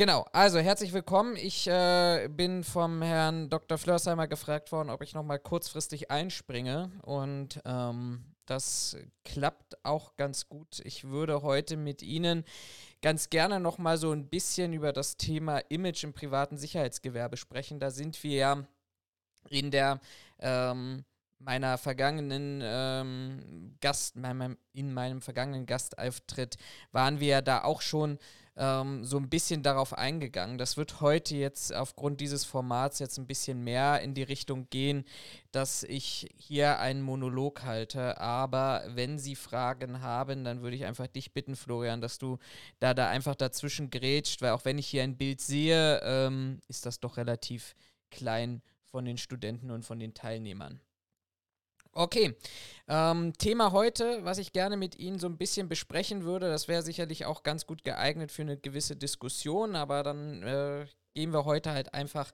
Genau, also herzlich willkommen. Ich äh, bin vom Herrn Dr. Flörsheimer gefragt worden, ob ich nochmal kurzfristig einspringe. Und ähm, das klappt auch ganz gut. Ich würde heute mit Ihnen ganz gerne nochmal so ein bisschen über das Thema Image im privaten Sicherheitsgewerbe sprechen. Da sind wir ja in der ähm, meiner vergangenen ähm, Gast, mein, in meinem vergangenen Gastauftritt waren wir ja da auch schon ähm, so ein bisschen darauf eingegangen. Das wird heute jetzt aufgrund dieses Formats jetzt ein bisschen mehr in die Richtung gehen, dass ich hier einen Monolog halte. Aber wenn Sie Fragen haben, dann würde ich einfach dich bitten, Florian, dass du da, da einfach dazwischen grätscht, weil auch wenn ich hier ein Bild sehe, ähm, ist das doch relativ klein von den Studenten und von den Teilnehmern. Okay, ähm, Thema heute, was ich gerne mit Ihnen so ein bisschen besprechen würde, das wäre sicherlich auch ganz gut geeignet für eine gewisse Diskussion, aber dann äh, gehen wir heute halt einfach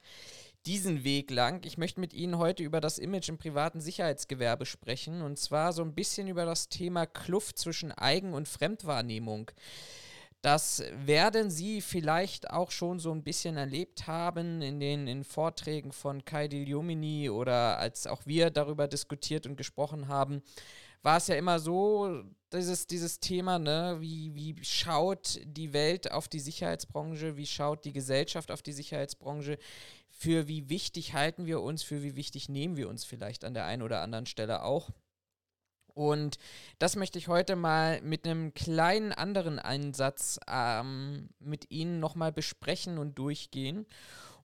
diesen Weg lang. Ich möchte mit Ihnen heute über das Image im privaten Sicherheitsgewerbe sprechen und zwar so ein bisschen über das Thema Kluft zwischen Eigen- und Fremdwahrnehmung. Das werden Sie vielleicht auch schon so ein bisschen erlebt haben in den in Vorträgen von Kai Diomini oder als auch wir darüber diskutiert und gesprochen haben, war es ja immer so, dieses, dieses Thema, ne, wie, wie schaut die Welt auf die Sicherheitsbranche, wie schaut die Gesellschaft auf die Sicherheitsbranche, für wie wichtig halten wir uns, für wie wichtig nehmen wir uns vielleicht an der einen oder anderen Stelle auch. Und das möchte ich heute mal mit einem kleinen anderen Einsatz ähm, mit Ihnen nochmal besprechen und durchgehen.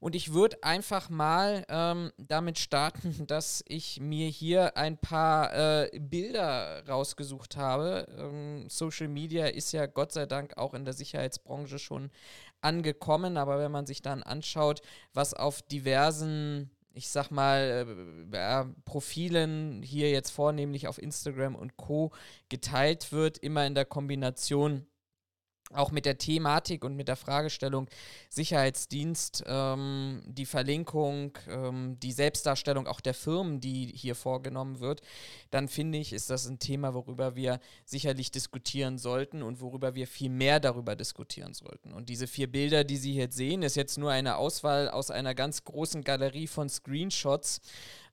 Und ich würde einfach mal ähm, damit starten, dass ich mir hier ein paar äh, Bilder rausgesucht habe. Ähm, Social Media ist ja Gott sei Dank auch in der Sicherheitsbranche schon angekommen, aber wenn man sich dann anschaut, was auf diversen ich sag mal, äh, Profilen hier jetzt vornehmlich auf Instagram und Co. geteilt wird, immer in der Kombination auch mit der Thematik und mit der Fragestellung Sicherheitsdienst, ähm, die Verlinkung, ähm, die Selbstdarstellung auch der Firmen, die hier vorgenommen wird, dann finde ich, ist das ein Thema, worüber wir sicherlich diskutieren sollten und worüber wir viel mehr darüber diskutieren sollten. Und diese vier Bilder, die Sie jetzt sehen, ist jetzt nur eine Auswahl aus einer ganz großen Galerie von Screenshots.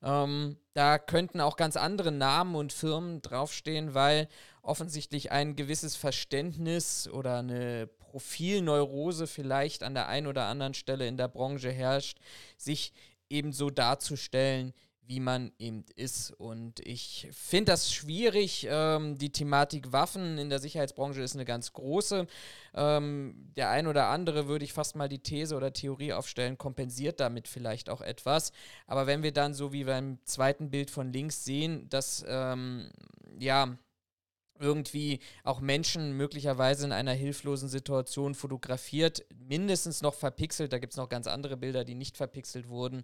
Ähm, da könnten auch ganz andere Namen und Firmen draufstehen, weil offensichtlich ein gewisses Verständnis oder eine Profilneurose vielleicht an der einen oder anderen Stelle in der Branche herrscht, sich eben so darzustellen, wie man eben ist. Und ich finde das schwierig. Ähm, die Thematik Waffen in der Sicherheitsbranche ist eine ganz große. Ähm, der ein oder andere würde ich fast mal die These oder Theorie aufstellen, kompensiert damit vielleicht auch etwas. Aber wenn wir dann so wie beim zweiten Bild von links sehen, dass ähm, ja irgendwie auch Menschen möglicherweise in einer hilflosen Situation fotografiert, mindestens noch verpixelt, da gibt es noch ganz andere Bilder, die nicht verpixelt wurden,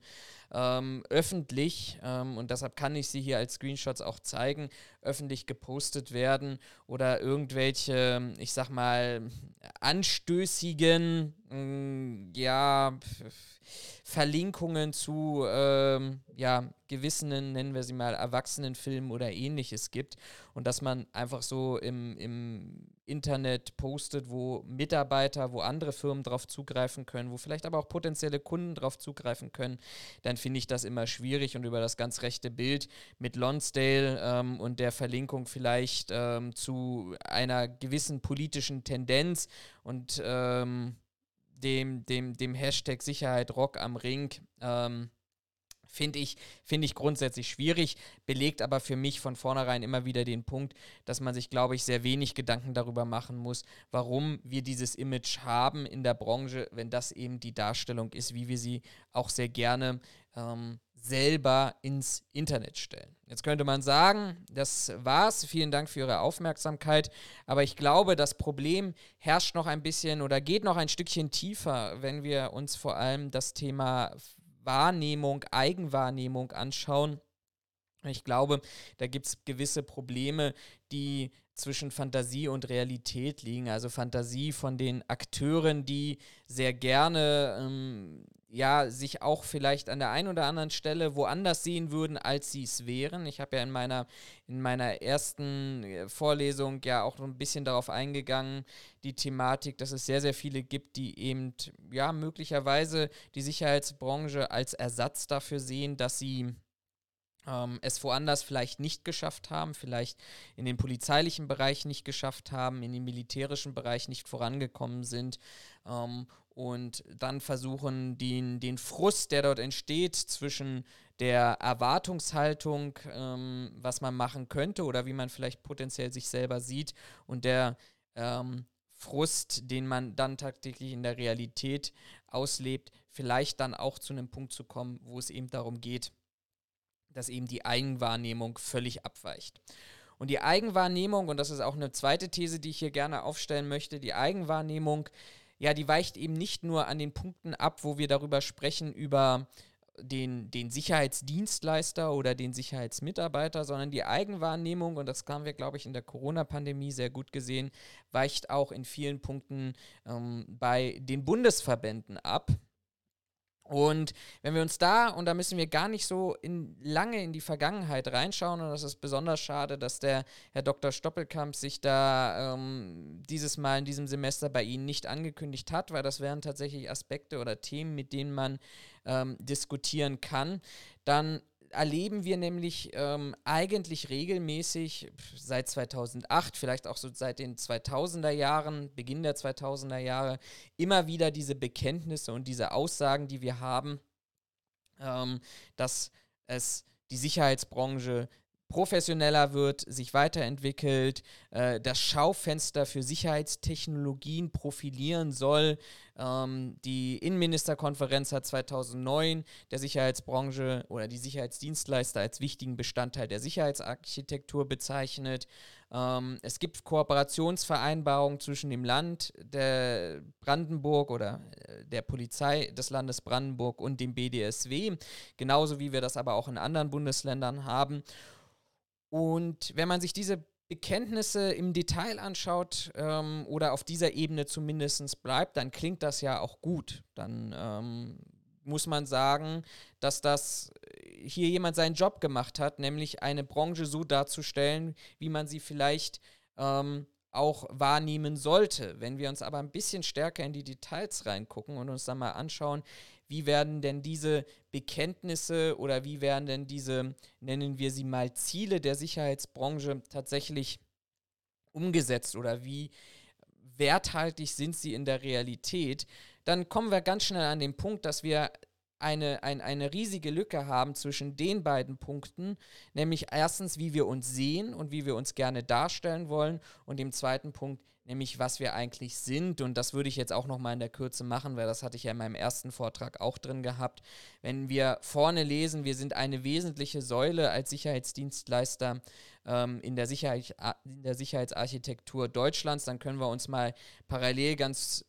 ähm, öffentlich, ähm, und deshalb kann ich sie hier als Screenshots auch zeigen, öffentlich gepostet werden oder irgendwelche, ich sag mal, anstößigen, mm, ja, Verlinkungen zu ähm, ja, gewissen, nennen wir sie mal, Erwachsenenfilmen oder ähnliches gibt. Und dass man einfach so im, im Internet postet, wo Mitarbeiter, wo andere Firmen drauf zugreifen können, wo vielleicht aber auch potenzielle Kunden drauf zugreifen können, dann finde ich das immer schwierig. Und über das ganz rechte Bild mit Lonsdale ähm, und der Verlinkung vielleicht ähm, zu einer gewissen politischen Tendenz und ähm, dem, dem, dem Hashtag Sicherheit Rock am Ring. Ähm, Finde ich, find ich grundsätzlich schwierig, belegt aber für mich von vornherein immer wieder den Punkt, dass man sich, glaube ich, sehr wenig Gedanken darüber machen muss, warum wir dieses Image haben in der Branche, wenn das eben die Darstellung ist, wie wir sie auch sehr gerne ähm, selber ins Internet stellen. Jetzt könnte man sagen, das war's. Vielen Dank für Ihre Aufmerksamkeit. Aber ich glaube, das Problem herrscht noch ein bisschen oder geht noch ein Stückchen tiefer, wenn wir uns vor allem das Thema Wahrnehmung, Eigenwahrnehmung anschauen. Ich glaube, da gibt es gewisse Probleme, die zwischen Fantasie und Realität liegen. Also Fantasie von den Akteuren, die sehr gerne ähm, ja, sich auch vielleicht an der einen oder anderen Stelle woanders sehen würden, als sie es wären. Ich habe ja in meiner, in meiner ersten äh, Vorlesung ja auch ein bisschen darauf eingegangen, die Thematik, dass es sehr, sehr viele gibt, die eben, ja, möglicherweise die Sicherheitsbranche als Ersatz dafür sehen, dass sie ähm, es woanders vielleicht nicht geschafft haben, vielleicht in den polizeilichen Bereich nicht geschafft haben, in den militärischen Bereich nicht vorangekommen sind ähm, und dann versuchen, den, den Frust, der dort entsteht zwischen der Erwartungshaltung, ähm, was man machen könnte oder wie man vielleicht potenziell sich selber sieht und der ähm, Frust, den man dann tagtäglich in der Realität auslebt, vielleicht dann auch zu einem Punkt zu kommen, wo es eben darum geht, dass eben die Eigenwahrnehmung völlig abweicht. Und die Eigenwahrnehmung, und das ist auch eine zweite These, die ich hier gerne aufstellen möchte, die Eigenwahrnehmung, ja, die weicht eben nicht nur an den Punkten ab, wo wir darüber sprechen, über den, den Sicherheitsdienstleister oder den Sicherheitsmitarbeiter, sondern die Eigenwahrnehmung, und das haben wir, glaube ich, in der Corona-Pandemie sehr gut gesehen, weicht auch in vielen Punkten ähm, bei den Bundesverbänden ab. Und wenn wir uns da, und da müssen wir gar nicht so in, lange in die Vergangenheit reinschauen, und das ist besonders schade, dass der Herr Dr. Stoppelkamp sich da ähm, dieses Mal in diesem Semester bei Ihnen nicht angekündigt hat, weil das wären tatsächlich Aspekte oder Themen, mit denen man ähm, diskutieren kann, dann erleben wir nämlich ähm, eigentlich regelmäßig seit 2008, vielleicht auch so seit den 2000er Jahren, Beginn der 2000er Jahre, immer wieder diese Bekenntnisse und diese Aussagen, die wir haben, ähm, dass es die Sicherheitsbranche professioneller wird, sich weiterentwickelt, äh, das Schaufenster für Sicherheitstechnologien profilieren soll. Ähm, die Innenministerkonferenz hat 2009 der Sicherheitsbranche oder die Sicherheitsdienstleister als wichtigen Bestandteil der Sicherheitsarchitektur bezeichnet. Ähm, es gibt Kooperationsvereinbarungen zwischen dem Land der Brandenburg oder äh, der Polizei des Landes Brandenburg und dem BDSW, genauso wie wir das aber auch in anderen Bundesländern haben. Und wenn man sich diese Bekenntnisse im Detail anschaut ähm, oder auf dieser Ebene zumindest bleibt, dann klingt das ja auch gut. Dann ähm, muss man sagen, dass das äh, hier jemand seinen Job gemacht hat, nämlich eine Branche so darzustellen, wie man sie vielleicht ähm, auch wahrnehmen sollte. Wenn wir uns aber ein bisschen stärker in die Details reingucken und uns dann mal anschauen, wie werden denn diese Bekenntnisse oder wie werden denn diese, nennen wir sie mal, Ziele der Sicherheitsbranche tatsächlich umgesetzt oder wie werthaltig sind sie in der Realität, dann kommen wir ganz schnell an den Punkt, dass wir eine, ein, eine riesige Lücke haben zwischen den beiden Punkten, nämlich erstens, wie wir uns sehen und wie wir uns gerne darstellen wollen und dem zweiten Punkt, nämlich was wir eigentlich sind. Und das würde ich jetzt auch nochmal in der Kürze machen, weil das hatte ich ja in meinem ersten Vortrag auch drin gehabt. Wenn wir vorne lesen, wir sind eine wesentliche Säule als Sicherheitsdienstleister ähm, in, der Sicherheit, in der Sicherheitsarchitektur Deutschlands, dann können wir uns mal parallel ganz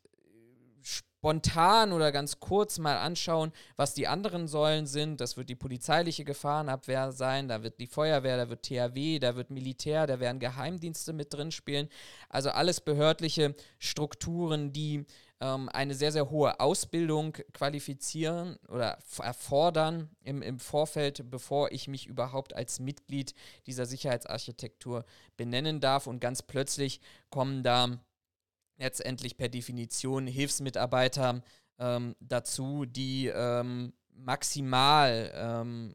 spontan oder ganz kurz mal anschauen, was die anderen Säulen sind. Das wird die polizeiliche Gefahrenabwehr sein, da wird die Feuerwehr, da wird THW, da wird Militär, da werden Geheimdienste mit drin spielen. Also alles behördliche Strukturen, die ähm, eine sehr, sehr hohe Ausbildung qualifizieren oder erfordern im, im Vorfeld, bevor ich mich überhaupt als Mitglied dieser Sicherheitsarchitektur benennen darf. Und ganz plötzlich kommen da letztendlich per Definition Hilfsmitarbeiter ähm, dazu, die ähm, maximal ähm,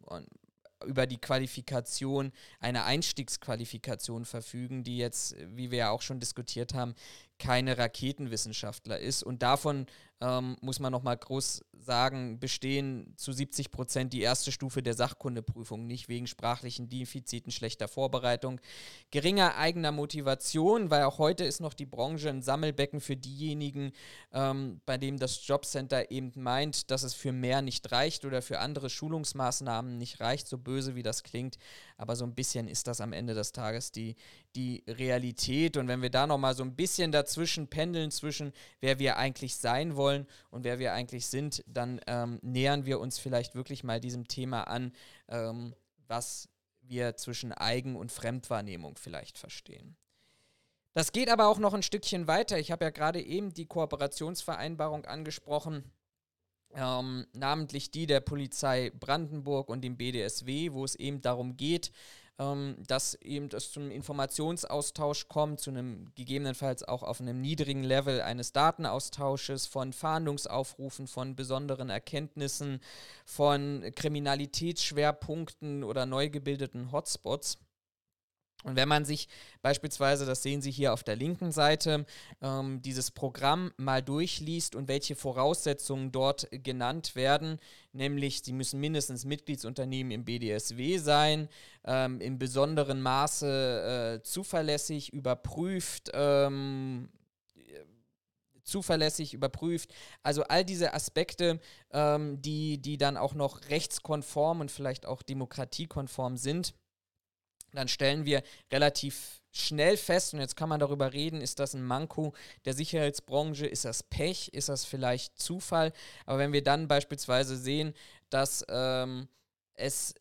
über die Qualifikation, eine Einstiegsqualifikation verfügen, die jetzt, wie wir ja auch schon diskutiert haben, keine Raketenwissenschaftler ist. Und davon ähm, muss man nochmal groß sagen, bestehen zu 70 Prozent die erste Stufe der Sachkundeprüfung, nicht wegen sprachlichen Defiziten, schlechter Vorbereitung, geringer eigener Motivation, weil auch heute ist noch die Branche ein Sammelbecken für diejenigen, ähm, bei dem das Jobcenter eben meint, dass es für mehr nicht reicht oder für andere Schulungsmaßnahmen nicht reicht, so böse wie das klingt. Aber so ein bisschen ist das am Ende des Tages die, die Realität. Und wenn wir da nochmal so ein bisschen dazwischen pendeln, zwischen wer wir eigentlich sein wollen und wer wir eigentlich sind, dann ähm, nähern wir uns vielleicht wirklich mal diesem Thema an, ähm, was wir zwischen Eigen- und Fremdwahrnehmung vielleicht verstehen. Das geht aber auch noch ein Stückchen weiter. Ich habe ja gerade eben die Kooperationsvereinbarung angesprochen ähm, namentlich die der Polizei Brandenburg und dem BDSW, wo es eben darum geht, ähm, dass eben es zum Informationsaustausch kommt, zu einem gegebenenfalls auch auf einem niedrigen Level eines Datenaustausches, von Fahndungsaufrufen, von besonderen Erkenntnissen, von Kriminalitätsschwerpunkten oder neu gebildeten Hotspots. Und wenn man sich beispielsweise, das sehen Sie hier auf der linken Seite, ähm, dieses Programm mal durchliest und welche Voraussetzungen dort genannt werden, nämlich Sie müssen mindestens Mitgliedsunternehmen im BDSW sein, ähm, in besonderem Maße äh, zuverlässig überprüft, ähm, zuverlässig überprüft. Also all diese Aspekte, ähm, die, die dann auch noch rechtskonform und vielleicht auch demokratiekonform sind dann stellen wir relativ schnell fest, und jetzt kann man darüber reden, ist das ein Manko der Sicherheitsbranche, ist das Pech, ist das vielleicht Zufall, aber wenn wir dann beispielsweise sehen, dass ähm, es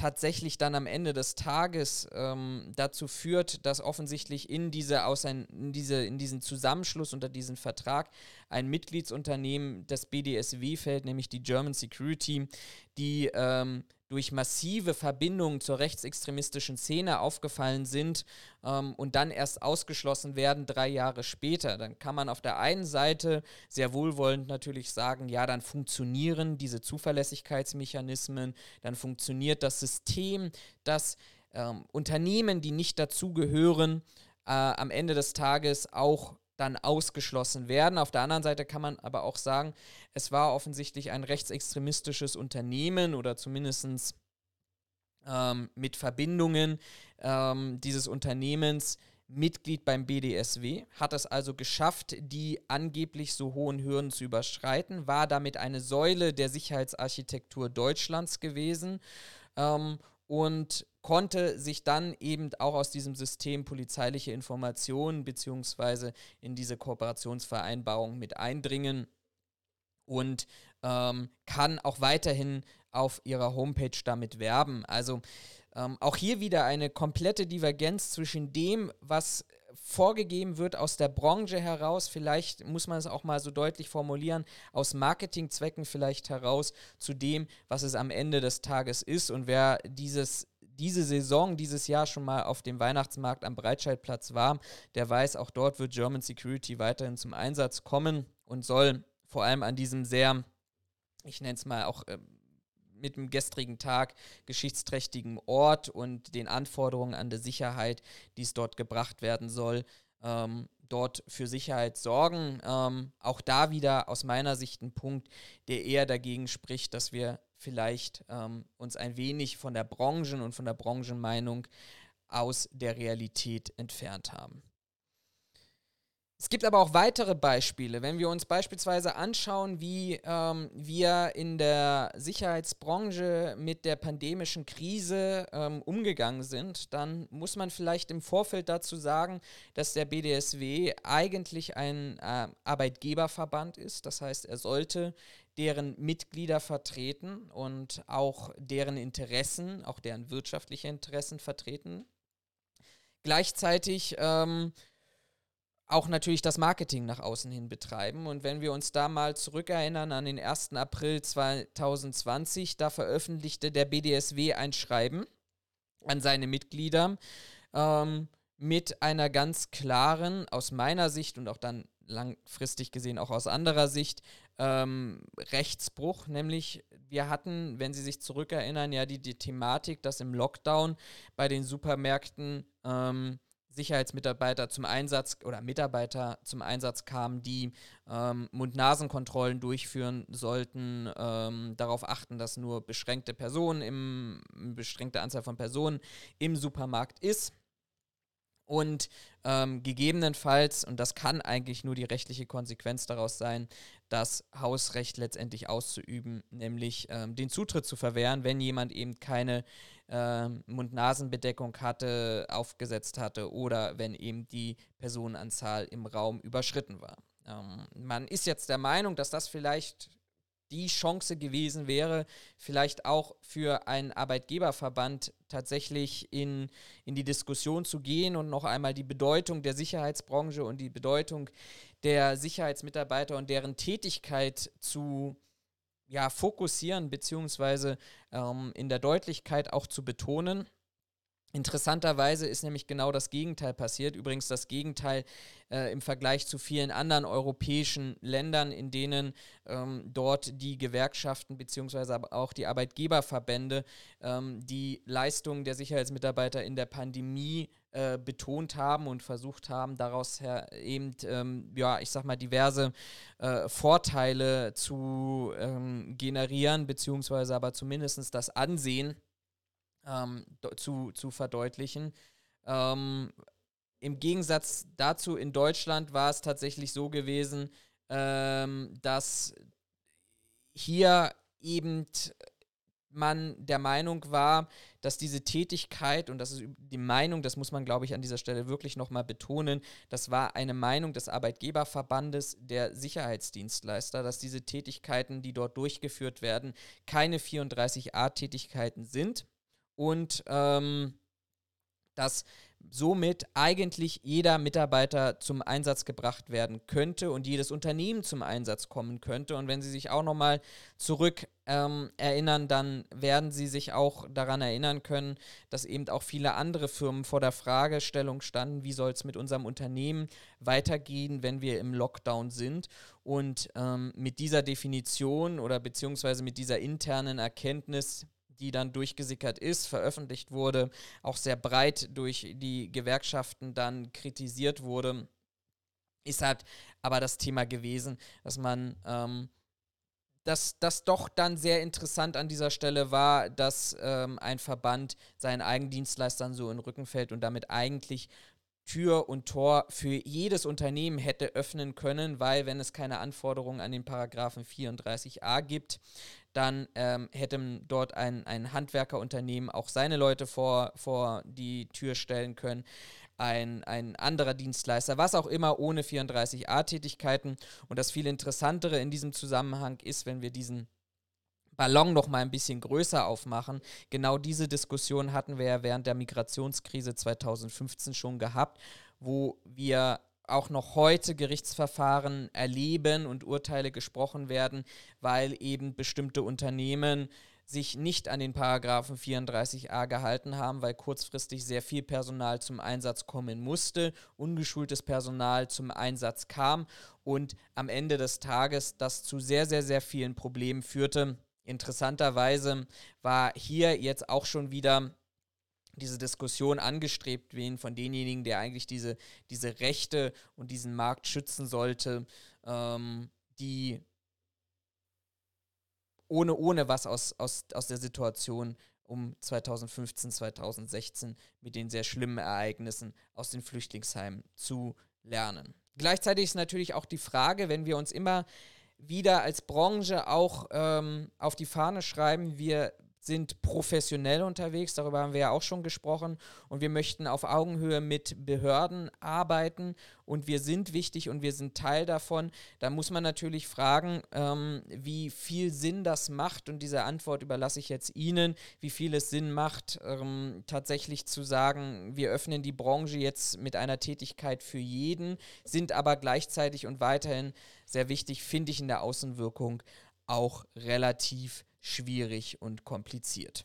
tatsächlich dann am Ende des Tages ähm, dazu führt, dass offensichtlich in, diese Ausein in, diese, in diesen Zusammenschluss unter diesen Vertrag ein Mitgliedsunternehmen des BDSW fällt, nämlich die German Security, die ähm, durch massive Verbindungen zur rechtsextremistischen Szene aufgefallen sind ähm, und dann erst ausgeschlossen werden drei Jahre später. Dann kann man auf der einen Seite sehr wohlwollend natürlich sagen, ja, dann funktionieren diese Zuverlässigkeitsmechanismen, dann funktioniert das System, dass ähm, Unternehmen, die nicht dazugehören, äh, am Ende des Tages auch dann ausgeschlossen werden. Auf der anderen Seite kann man aber auch sagen, es war offensichtlich ein rechtsextremistisches Unternehmen oder zumindest ähm, mit Verbindungen ähm, dieses Unternehmens Mitglied beim BDSW, hat es also geschafft, die angeblich so hohen Hürden zu überschreiten, war damit eine Säule der Sicherheitsarchitektur Deutschlands gewesen ähm, und konnte sich dann eben auch aus diesem System polizeiliche Informationen beziehungsweise in diese Kooperationsvereinbarung mit eindringen und ähm, kann auch weiterhin auf ihrer Homepage damit werben. Also ähm, auch hier wieder eine komplette Divergenz zwischen dem, was vorgegeben wird aus der Branche heraus, vielleicht muss man es auch mal so deutlich formulieren, aus Marketingzwecken vielleicht heraus zu dem, was es am Ende des Tages ist. Und wer dieses diese Saison, dieses Jahr schon mal auf dem Weihnachtsmarkt am Breitscheidplatz war, der weiß, auch dort wird German Security weiterhin zum Einsatz kommen und soll vor allem an diesem sehr, ich nenne es mal auch äh, mit dem gestrigen Tag geschichtsträchtigen Ort und den Anforderungen an die Sicherheit, die es dort gebracht werden soll, ähm, dort für Sicherheit sorgen. Ähm, auch da wieder aus meiner Sicht ein Punkt, der eher dagegen spricht, dass wir vielleicht ähm, uns ein wenig von der Branchen- und von der Branchenmeinung aus der Realität entfernt haben. Es gibt aber auch weitere Beispiele. Wenn wir uns beispielsweise anschauen, wie ähm, wir in der Sicherheitsbranche mit der pandemischen Krise ähm, umgegangen sind, dann muss man vielleicht im Vorfeld dazu sagen, dass der BDSW eigentlich ein äh, Arbeitgeberverband ist. Das heißt, er sollte deren Mitglieder vertreten und auch deren Interessen, auch deren wirtschaftliche Interessen vertreten. Gleichzeitig ähm, auch natürlich das Marketing nach außen hin betreiben. Und wenn wir uns da mal zurückerinnern an den 1. April 2020, da veröffentlichte der BDSW ein Schreiben an seine Mitglieder ähm, mit einer ganz klaren, aus meiner Sicht und auch dann langfristig gesehen auch aus anderer Sicht, ähm, Rechtsbruch. Nämlich wir hatten, wenn Sie sich zurückerinnern, ja die, die Thematik, dass im Lockdown bei den Supermärkten ähm, Sicherheitsmitarbeiter zum Einsatz oder Mitarbeiter zum Einsatz kamen, die ähm, Mund-Nasen-Kontrollen durchführen sollten, ähm, darauf achten, dass nur beschränkte Personen im beschränkte Anzahl von Personen im Supermarkt ist. Und ähm, gegebenenfalls, und das kann eigentlich nur die rechtliche Konsequenz daraus sein, das Hausrecht letztendlich auszuüben, nämlich ähm, den Zutritt zu verwehren, wenn jemand eben keine ähm, Mund-Nasen-Bedeckung hatte, aufgesetzt hatte oder wenn eben die Personenanzahl im Raum überschritten war. Ähm, man ist jetzt der Meinung, dass das vielleicht die Chance gewesen wäre, vielleicht auch für einen Arbeitgeberverband tatsächlich in, in die Diskussion zu gehen und noch einmal die Bedeutung der Sicherheitsbranche und die Bedeutung der Sicherheitsmitarbeiter und deren Tätigkeit zu ja, fokussieren beziehungsweise ähm, in der Deutlichkeit auch zu betonen. Interessanterweise ist nämlich genau das Gegenteil passiert. Übrigens das Gegenteil äh, im Vergleich zu vielen anderen europäischen Ländern, in denen ähm, dort die Gewerkschaften bzw. auch die Arbeitgeberverbände ähm, die Leistungen der Sicherheitsmitarbeiter in der Pandemie äh, betont haben und versucht haben, daraus her eben, ähm, ja, ich sag mal, diverse äh, Vorteile zu ähm, generieren, beziehungsweise aber zumindest das Ansehen ähm, zu, zu verdeutlichen. Ähm, Im Gegensatz dazu in Deutschland war es tatsächlich so gewesen, ähm, dass hier eben man der Meinung war, dass diese Tätigkeit, und das ist die Meinung, das muss man, glaube ich, an dieser Stelle wirklich nochmal betonen, das war eine Meinung des Arbeitgeberverbandes der Sicherheitsdienstleister, dass diese Tätigkeiten, die dort durchgeführt werden, keine 34a-Tätigkeiten sind. Und ähm, dass somit eigentlich jeder Mitarbeiter zum Einsatz gebracht werden könnte und jedes Unternehmen zum Einsatz kommen könnte. Und wenn Sie sich auch nochmal zurück ähm, erinnern, dann werden Sie sich auch daran erinnern können, dass eben auch viele andere Firmen vor der Fragestellung standen, wie soll es mit unserem Unternehmen weitergehen, wenn wir im Lockdown sind. Und ähm, mit dieser Definition oder beziehungsweise mit dieser internen Erkenntnis die dann durchgesickert ist, veröffentlicht wurde, auch sehr breit durch die Gewerkschaften dann kritisiert wurde, ist halt aber das Thema gewesen, dass man ähm, dass das doch dann sehr interessant an dieser Stelle war, dass ähm, ein Verband seinen Eigendienstleistern so in den Rücken fällt und damit eigentlich Tür und Tor für jedes Unternehmen hätte öffnen können, weil wenn es keine Anforderungen an den Paragraphen 34a gibt, dann ähm, hätte dort ein, ein Handwerkerunternehmen auch seine Leute vor, vor die Tür stellen können. Ein, ein anderer Dienstleister, was auch immer, ohne 34a-Tätigkeiten. Und das viel Interessantere in diesem Zusammenhang ist, wenn wir diesen Ballon noch mal ein bisschen größer aufmachen. Genau diese Diskussion hatten wir ja während der Migrationskrise 2015 schon gehabt, wo wir auch noch heute Gerichtsverfahren erleben und Urteile gesprochen werden, weil eben bestimmte Unternehmen sich nicht an den Paragraphen 34a gehalten haben, weil kurzfristig sehr viel Personal zum Einsatz kommen musste, ungeschultes Personal zum Einsatz kam und am Ende des Tages das zu sehr, sehr, sehr vielen Problemen führte. Interessanterweise war hier jetzt auch schon wieder diese Diskussion angestrebt werden von denjenigen, der eigentlich diese, diese Rechte und diesen Markt schützen sollte, ähm, die ohne, ohne was aus, aus, aus der Situation um 2015, 2016 mit den sehr schlimmen Ereignissen aus den Flüchtlingsheimen zu lernen. Gleichzeitig ist natürlich auch die Frage, wenn wir uns immer wieder als Branche auch ähm, auf die Fahne schreiben, wir sind professionell unterwegs, darüber haben wir ja auch schon gesprochen und wir möchten auf Augenhöhe mit Behörden arbeiten und wir sind wichtig und wir sind Teil davon. Da muss man natürlich fragen, ähm, wie viel Sinn das macht und diese Antwort überlasse ich jetzt Ihnen, wie viel es Sinn macht, ähm, tatsächlich zu sagen, wir öffnen die Branche jetzt mit einer Tätigkeit für jeden, sind aber gleichzeitig und weiterhin sehr wichtig, finde ich in der Außenwirkung auch relativ schwierig und kompliziert.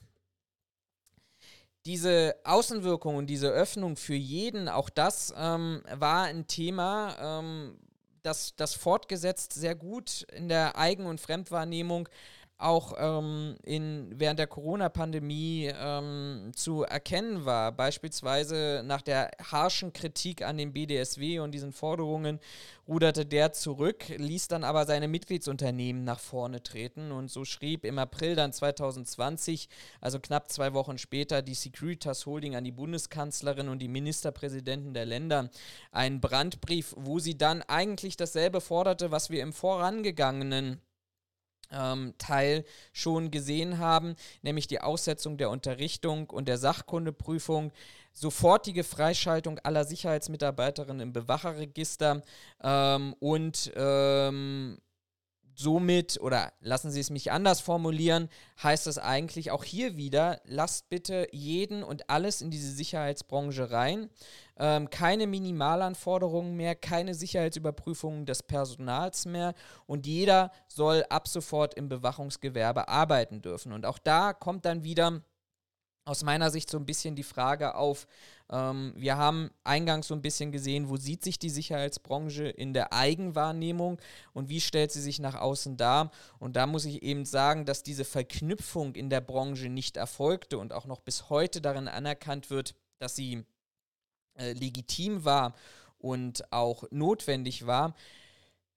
Diese Außenwirkung und diese Öffnung für jeden, auch das ähm, war ein Thema, ähm, das, das fortgesetzt sehr gut in der Eigen- und Fremdwahrnehmung auch ähm, in, während der Corona-Pandemie ähm, zu erkennen war. Beispielsweise nach der harschen Kritik an den BDSW und diesen Forderungen ruderte der zurück, ließ dann aber seine Mitgliedsunternehmen nach vorne treten und so schrieb im April dann 2020, also knapp zwei Wochen später, die Securitas Holding an die Bundeskanzlerin und die Ministerpräsidenten der Länder einen Brandbrief, wo sie dann eigentlich dasselbe forderte, was wir im vorangegangenen Teil schon gesehen haben, nämlich die Aussetzung der Unterrichtung und der Sachkundeprüfung, sofortige Freischaltung aller Sicherheitsmitarbeiterinnen im Bewacherregister ähm, und ähm, somit, oder lassen Sie es mich anders formulieren, heißt es eigentlich auch hier wieder, lasst bitte jeden und alles in diese Sicherheitsbranche rein. Ähm, keine Minimalanforderungen mehr, keine Sicherheitsüberprüfungen des Personals mehr und jeder soll ab sofort im Bewachungsgewerbe arbeiten dürfen. Und auch da kommt dann wieder aus meiner Sicht so ein bisschen die Frage auf, ähm, wir haben eingangs so ein bisschen gesehen, wo sieht sich die Sicherheitsbranche in der Eigenwahrnehmung und wie stellt sie sich nach außen dar. Und da muss ich eben sagen, dass diese Verknüpfung in der Branche nicht erfolgte und auch noch bis heute darin anerkannt wird, dass sie äh, legitim war und auch notwendig war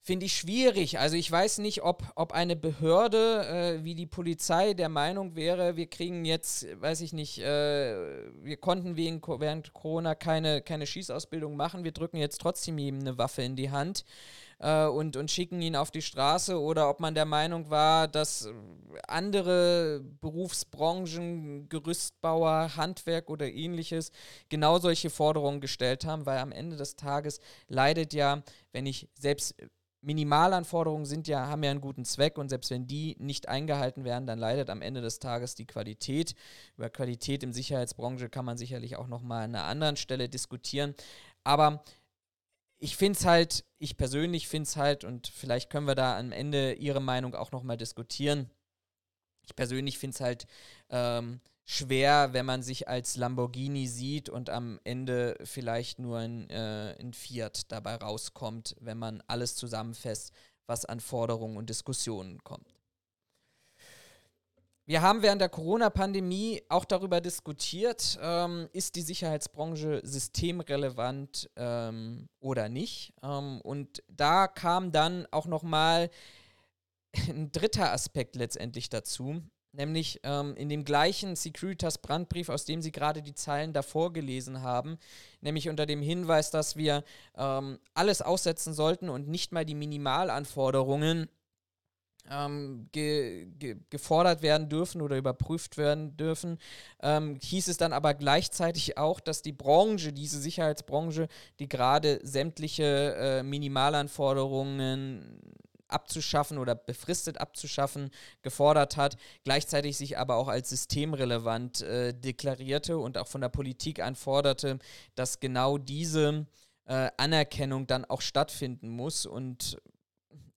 finde ich schwierig. Also ich weiß nicht, ob, ob eine Behörde äh, wie die Polizei der Meinung wäre, wir kriegen jetzt, weiß ich nicht, äh, wir konnten wegen, während Corona keine, keine Schießausbildung machen, wir drücken jetzt trotzdem ihm eine Waffe in die Hand äh, und, und schicken ihn auf die Straße oder ob man der Meinung war, dass andere Berufsbranchen, Gerüstbauer, Handwerk oder ähnliches genau solche Forderungen gestellt haben, weil am Ende des Tages leidet ja, wenn ich selbst Minimalanforderungen sind ja, haben ja einen guten Zweck und selbst wenn die nicht eingehalten werden, dann leidet am Ende des Tages die Qualität. Über Qualität im Sicherheitsbranche kann man sicherlich auch nochmal an einer anderen Stelle diskutieren. Aber ich finde es halt, ich persönlich finde es halt, und vielleicht können wir da am Ende Ihre Meinung auch nochmal diskutieren. Ich persönlich finde es halt ähm, schwer, wenn man sich als Lamborghini sieht und am Ende vielleicht nur ein, äh, ein Fiat dabei rauskommt, wenn man alles zusammenfasst, was an Forderungen und Diskussionen kommt. Wir haben während der Corona-Pandemie auch darüber diskutiert, ähm, ist die Sicherheitsbranche systemrelevant ähm, oder nicht. Ähm, und da kam dann auch nochmal ein dritter Aspekt letztendlich dazu, nämlich ähm, in dem gleichen Securitas Brandbrief, aus dem Sie gerade die Zeilen davor gelesen haben, nämlich unter dem Hinweis, dass wir ähm, alles aussetzen sollten und nicht mal die Minimalanforderungen ähm, ge ge gefordert werden dürfen oder überprüft werden dürfen, ähm, hieß es dann aber gleichzeitig auch, dass die Branche, diese Sicherheitsbranche, die gerade sämtliche äh, Minimalanforderungen abzuschaffen oder befristet abzuschaffen gefordert hat, gleichzeitig sich aber auch als systemrelevant äh, deklarierte und auch von der Politik einforderte, dass genau diese äh, Anerkennung dann auch stattfinden muss. Und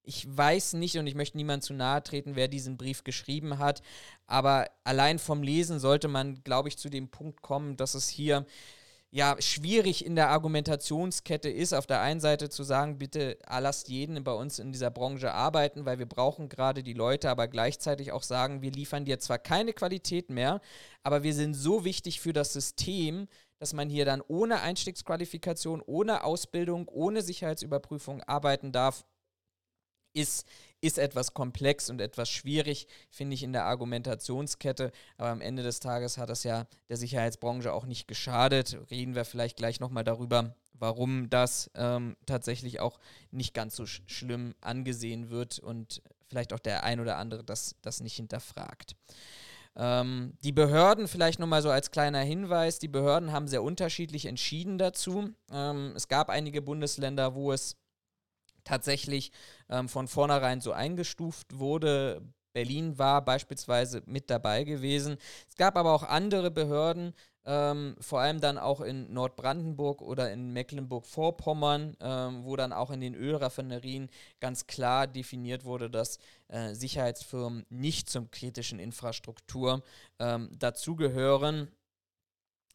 ich weiß nicht und ich möchte niemand zu nahe treten, wer diesen Brief geschrieben hat, aber allein vom Lesen sollte man, glaube ich, zu dem Punkt kommen, dass es hier ja, schwierig in der Argumentationskette ist, auf der einen Seite zu sagen, bitte lasst jeden bei uns in dieser Branche arbeiten, weil wir brauchen gerade die Leute, aber gleichzeitig auch sagen, wir liefern dir zwar keine Qualität mehr, aber wir sind so wichtig für das System, dass man hier dann ohne Einstiegsqualifikation, ohne Ausbildung, ohne Sicherheitsüberprüfung arbeiten darf, ist, ist etwas komplex und etwas schwierig, finde ich, in der Argumentationskette. Aber am Ende des Tages hat das ja der Sicherheitsbranche auch nicht geschadet. Reden wir vielleicht gleich nochmal darüber, warum das ähm, tatsächlich auch nicht ganz so sch schlimm angesehen wird und vielleicht auch der ein oder andere das, das nicht hinterfragt. Ähm, die Behörden, vielleicht nochmal so als kleiner Hinweis, die Behörden haben sehr unterschiedlich entschieden dazu. Ähm, es gab einige Bundesländer, wo es tatsächlich ähm, von vornherein so eingestuft wurde. Berlin war beispielsweise mit dabei gewesen. Es gab aber auch andere Behörden, ähm, vor allem dann auch in Nordbrandenburg oder in Mecklenburg-Vorpommern, ähm, wo dann auch in den Ölraffinerien ganz klar definiert wurde, dass äh, Sicherheitsfirmen nicht zum kritischen Infrastruktur ähm, dazugehören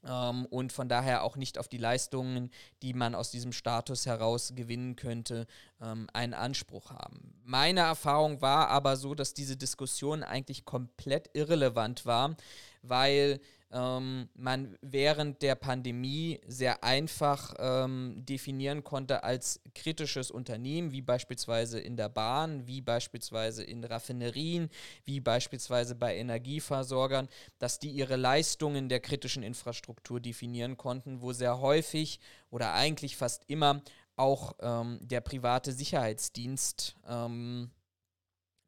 ähm, und von daher auch nicht auf die Leistungen, die man aus diesem Status heraus gewinnen könnte, ähm, einen Anspruch haben. Meine Erfahrung war aber so, dass diese Diskussion eigentlich komplett irrelevant war, weil ähm, man während der Pandemie sehr einfach ähm, definieren konnte als kritisches Unternehmen, wie beispielsweise in der Bahn, wie beispielsweise in Raffinerien, wie beispielsweise bei Energieversorgern, dass die ihre Leistungen der kritischen Infrastruktur definieren konnten, wo sehr häufig oder eigentlich fast immer auch ähm, der private Sicherheitsdienst ähm,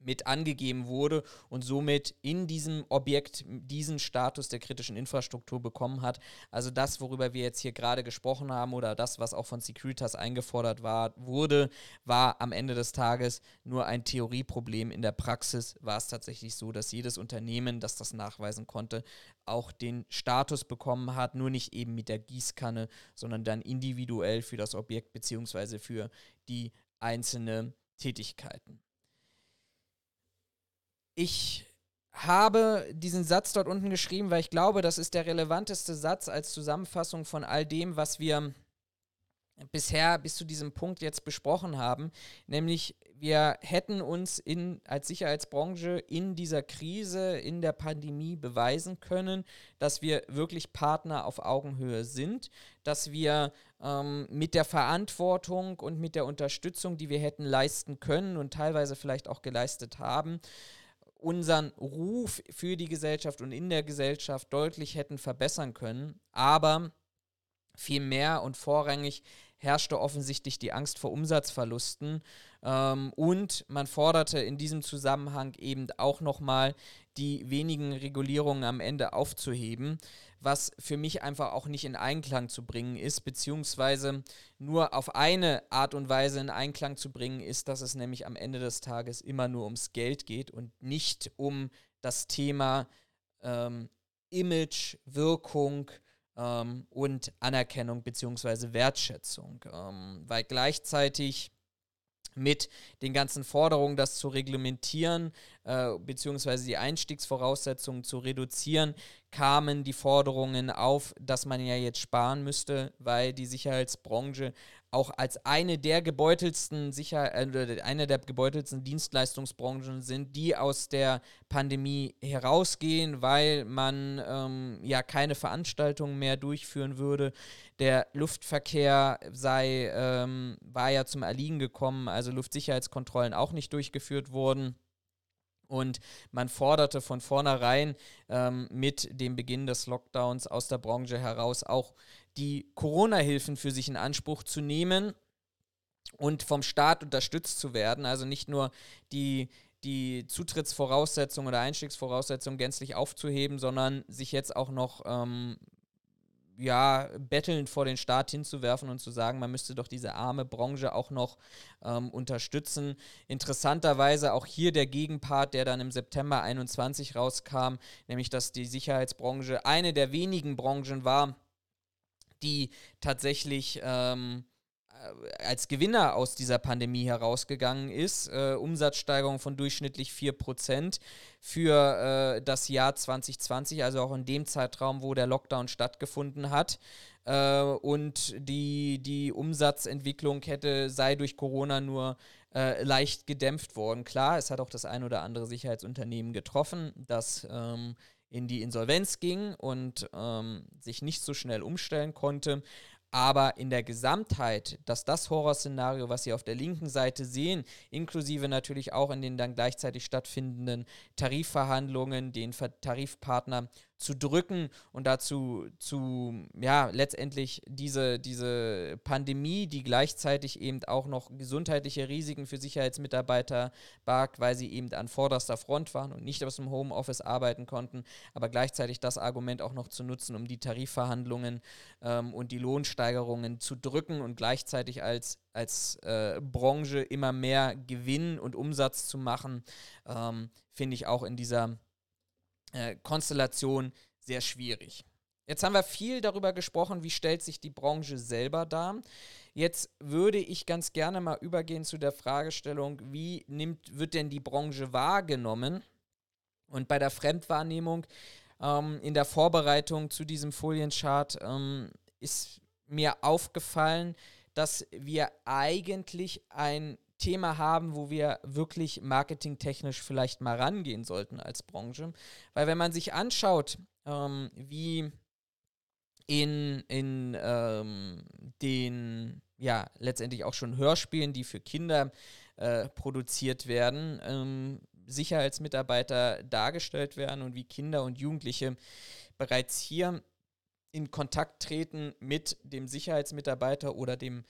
mit angegeben wurde und somit in diesem Objekt diesen Status der kritischen Infrastruktur bekommen hat. Also das, worüber wir jetzt hier gerade gesprochen haben oder das, was auch von Securitas eingefordert war, wurde, war am Ende des Tages nur ein Theorieproblem. In der Praxis war es tatsächlich so, dass jedes Unternehmen, das das nachweisen konnte, auch den Status bekommen hat, nur nicht eben mit der Gießkanne, sondern dann individuell für das Objekt bzw. für die einzelnen Tätigkeiten. Ich habe diesen Satz dort unten geschrieben, weil ich glaube, das ist der relevanteste Satz als Zusammenfassung von all dem, was wir bisher bis zu diesem Punkt jetzt besprochen haben, nämlich wir hätten uns in, als Sicherheitsbranche in dieser Krise, in der Pandemie beweisen können, dass wir wirklich Partner auf Augenhöhe sind, dass wir ähm, mit der Verantwortung und mit der Unterstützung, die wir hätten leisten können und teilweise vielleicht auch geleistet haben, unseren Ruf für die Gesellschaft und in der Gesellschaft deutlich hätten verbessern können. Aber viel mehr und vorrangig herrschte offensichtlich die Angst vor Umsatzverlusten. Ähm, und man forderte in diesem Zusammenhang eben auch nochmal die wenigen Regulierungen am Ende aufzuheben was für mich einfach auch nicht in Einklang zu bringen ist, beziehungsweise nur auf eine Art und Weise in Einklang zu bringen ist, dass es nämlich am Ende des Tages immer nur ums Geld geht und nicht um das Thema ähm, Image, Wirkung ähm, und Anerkennung beziehungsweise Wertschätzung, ähm, weil gleichzeitig mit den ganzen Forderungen, das zu reglementieren, äh, beziehungsweise die Einstiegsvoraussetzungen zu reduzieren, kamen die Forderungen auf, dass man ja jetzt sparen müsste, weil die Sicherheitsbranche auch als eine der gebeutelsten Sicher äh, eine der gebeutelsten Dienstleistungsbranchen sind, die aus der Pandemie herausgehen, weil man ähm, ja keine Veranstaltungen mehr durchführen würde. Der Luftverkehr sei ähm, war ja zum Erliegen gekommen, also Luftsicherheitskontrollen auch nicht durchgeführt wurden. Und man forderte von vornherein ähm, mit dem Beginn des Lockdowns aus der Branche heraus auch die Corona-Hilfen für sich in Anspruch zu nehmen und vom Staat unterstützt zu werden. Also nicht nur die, die Zutrittsvoraussetzungen oder Einstiegsvoraussetzungen gänzlich aufzuheben, sondern sich jetzt auch noch ähm, ja, bettelnd vor den Staat hinzuwerfen und zu sagen, man müsste doch diese arme Branche auch noch ähm, unterstützen. Interessanterweise auch hier der Gegenpart, der dann im September 21 rauskam, nämlich dass die Sicherheitsbranche eine der wenigen Branchen war, die tatsächlich ähm, äh, als Gewinner aus dieser Pandemie herausgegangen ist. Äh, Umsatzsteigerung von durchschnittlich 4% für äh, das Jahr 2020, also auch in dem Zeitraum, wo der Lockdown stattgefunden hat. Äh, und die, die Umsatzentwicklung hätte, sei durch Corona nur äh, leicht gedämpft worden. Klar, es hat auch das ein oder andere Sicherheitsunternehmen getroffen, das ähm, in die Insolvenz ging und ähm, sich nicht so schnell umstellen konnte. Aber in der Gesamtheit, dass das Horrorszenario, was Sie auf der linken Seite sehen, inklusive natürlich auch in den dann gleichzeitig stattfindenden Tarifverhandlungen, den Tarifpartner zu drücken und dazu zu, ja, letztendlich diese, diese Pandemie, die gleichzeitig eben auch noch gesundheitliche Risiken für Sicherheitsmitarbeiter barg, weil sie eben an vorderster Front waren und nicht aus dem Homeoffice arbeiten konnten, aber gleichzeitig das Argument auch noch zu nutzen, um die Tarifverhandlungen ähm, und die Lohnsteigerungen zu drücken und gleichzeitig als, als äh, Branche immer mehr Gewinn und Umsatz zu machen, ähm, finde ich auch in dieser äh, Konstellation sehr schwierig. Jetzt haben wir viel darüber gesprochen, wie stellt sich die Branche selber dar. Jetzt würde ich ganz gerne mal übergehen zu der Fragestellung, wie nimmt, wird denn die Branche wahrgenommen? Und bei der Fremdwahrnehmung ähm, in der Vorbereitung zu diesem Folienchart ähm, ist mir aufgefallen, dass wir eigentlich ein Thema haben, wo wir wirklich marketingtechnisch vielleicht mal rangehen sollten als Branche. Weil wenn man sich anschaut, ähm, wie in, in ähm, den, ja, letztendlich auch schon Hörspielen, die für Kinder äh, produziert werden, ähm, Sicherheitsmitarbeiter dargestellt werden und wie Kinder und Jugendliche bereits hier in Kontakt treten mit dem Sicherheitsmitarbeiter oder dem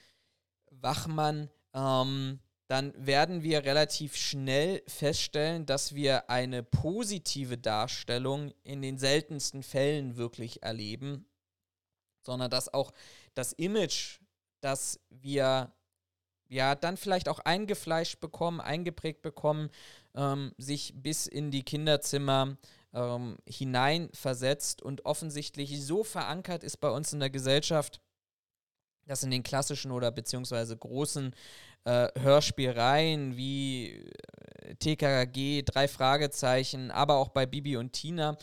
Wachmann, ähm, dann werden wir relativ schnell feststellen, dass wir eine positive Darstellung in den seltensten Fällen wirklich erleben, sondern dass auch das Image, das wir ja dann vielleicht auch eingefleischt bekommen, eingeprägt bekommen, ähm, sich bis in die Kinderzimmer ähm, hineinversetzt und offensichtlich so verankert ist bei uns in der Gesellschaft, dass in den klassischen oder beziehungsweise großen äh, Hörspielreihen wie äh, TKG, drei Fragezeichen, aber auch bei Bibi und Tina,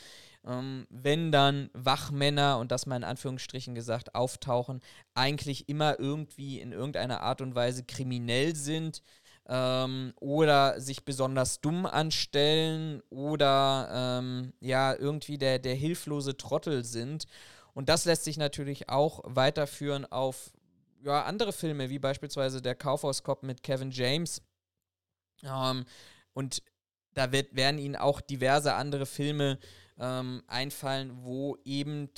ähm, wenn dann Wachmänner und das mal in Anführungsstrichen gesagt auftauchen, eigentlich immer irgendwie in irgendeiner Art und Weise kriminell sind ähm, oder sich besonders dumm anstellen oder ähm, ja irgendwie der, der hilflose Trottel sind. Und das lässt sich natürlich auch weiterführen auf ja, andere Filme, wie beispielsweise Der Kaufhauskopf mit Kevin James. Ähm, und da wird, werden Ihnen auch diverse andere Filme ähm, einfallen, wo eben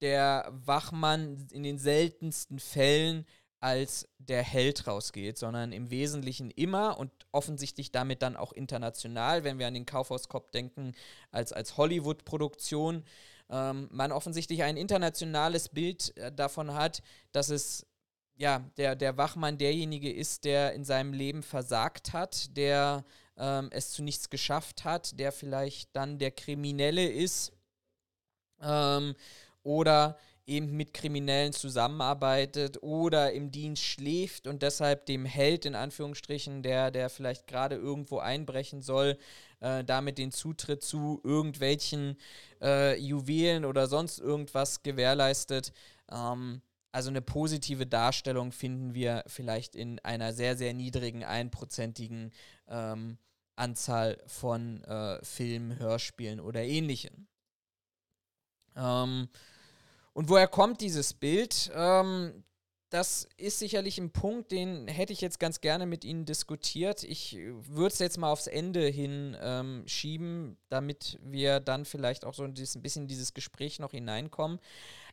der Wachmann in den seltensten Fällen als der Held rausgeht, sondern im Wesentlichen immer und offensichtlich damit dann auch international, wenn wir an den Kaufhauskopf denken, als, als Hollywood-Produktion, ähm, man offensichtlich ein internationales Bild äh, davon hat, dass es ja, der, der Wachmann derjenige ist, der in seinem Leben versagt hat, der ähm, es zu nichts geschafft hat, der vielleicht dann der Kriminelle ist ähm, oder eben mit Kriminellen zusammenarbeitet oder im Dienst schläft und deshalb dem Held in Anführungsstrichen, der, der vielleicht gerade irgendwo einbrechen soll, äh, damit den Zutritt zu irgendwelchen äh, Juwelen oder sonst irgendwas gewährleistet. Ähm, also eine positive Darstellung finden wir vielleicht in einer sehr, sehr niedrigen, einprozentigen ähm, Anzahl von äh, Filmen, Hörspielen oder ähnlichem. Ähm, und woher kommt dieses Bild? Ähm, das ist sicherlich ein Punkt, den hätte ich jetzt ganz gerne mit Ihnen diskutiert. Ich würde es jetzt mal aufs Ende hin ähm, schieben, damit wir dann vielleicht auch so ein bisschen in dieses Gespräch noch hineinkommen.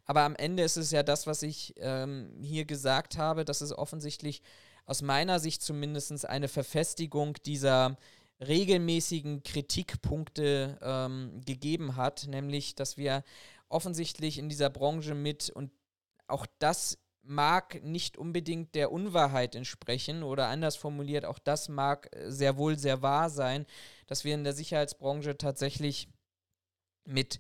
Aber am Ende ist es ja das, was ich ähm, hier gesagt habe, dass es offensichtlich aus meiner Sicht zumindest eine Verfestigung dieser regelmäßigen Kritikpunkte ähm, gegeben hat, nämlich dass wir offensichtlich in dieser Branche mit, und auch das mag nicht unbedingt der Unwahrheit entsprechen oder anders formuliert, auch das mag sehr wohl sehr wahr sein, dass wir in der Sicherheitsbranche tatsächlich mit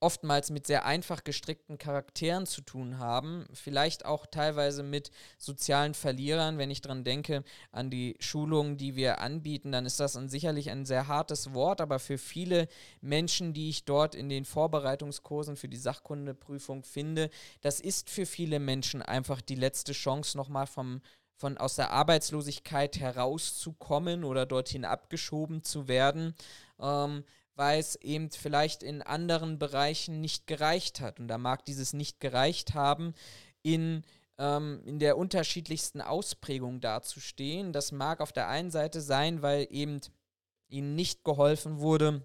oftmals mit sehr einfach gestrickten Charakteren zu tun haben, vielleicht auch teilweise mit sozialen Verlierern. Wenn ich daran denke, an die Schulungen, die wir anbieten, dann ist das ein, sicherlich ein sehr hartes Wort, aber für viele Menschen, die ich dort in den Vorbereitungskursen für die Sachkundeprüfung finde, das ist für viele Menschen einfach die letzte Chance, nochmal vom von aus der Arbeitslosigkeit herauszukommen oder dorthin abgeschoben zu werden. Ähm, weil es eben vielleicht in anderen Bereichen nicht gereicht hat. Und da mag dieses nicht gereicht haben in, ähm, in der unterschiedlichsten Ausprägung dazustehen. Das mag auf der einen Seite sein, weil eben ihnen nicht geholfen wurde,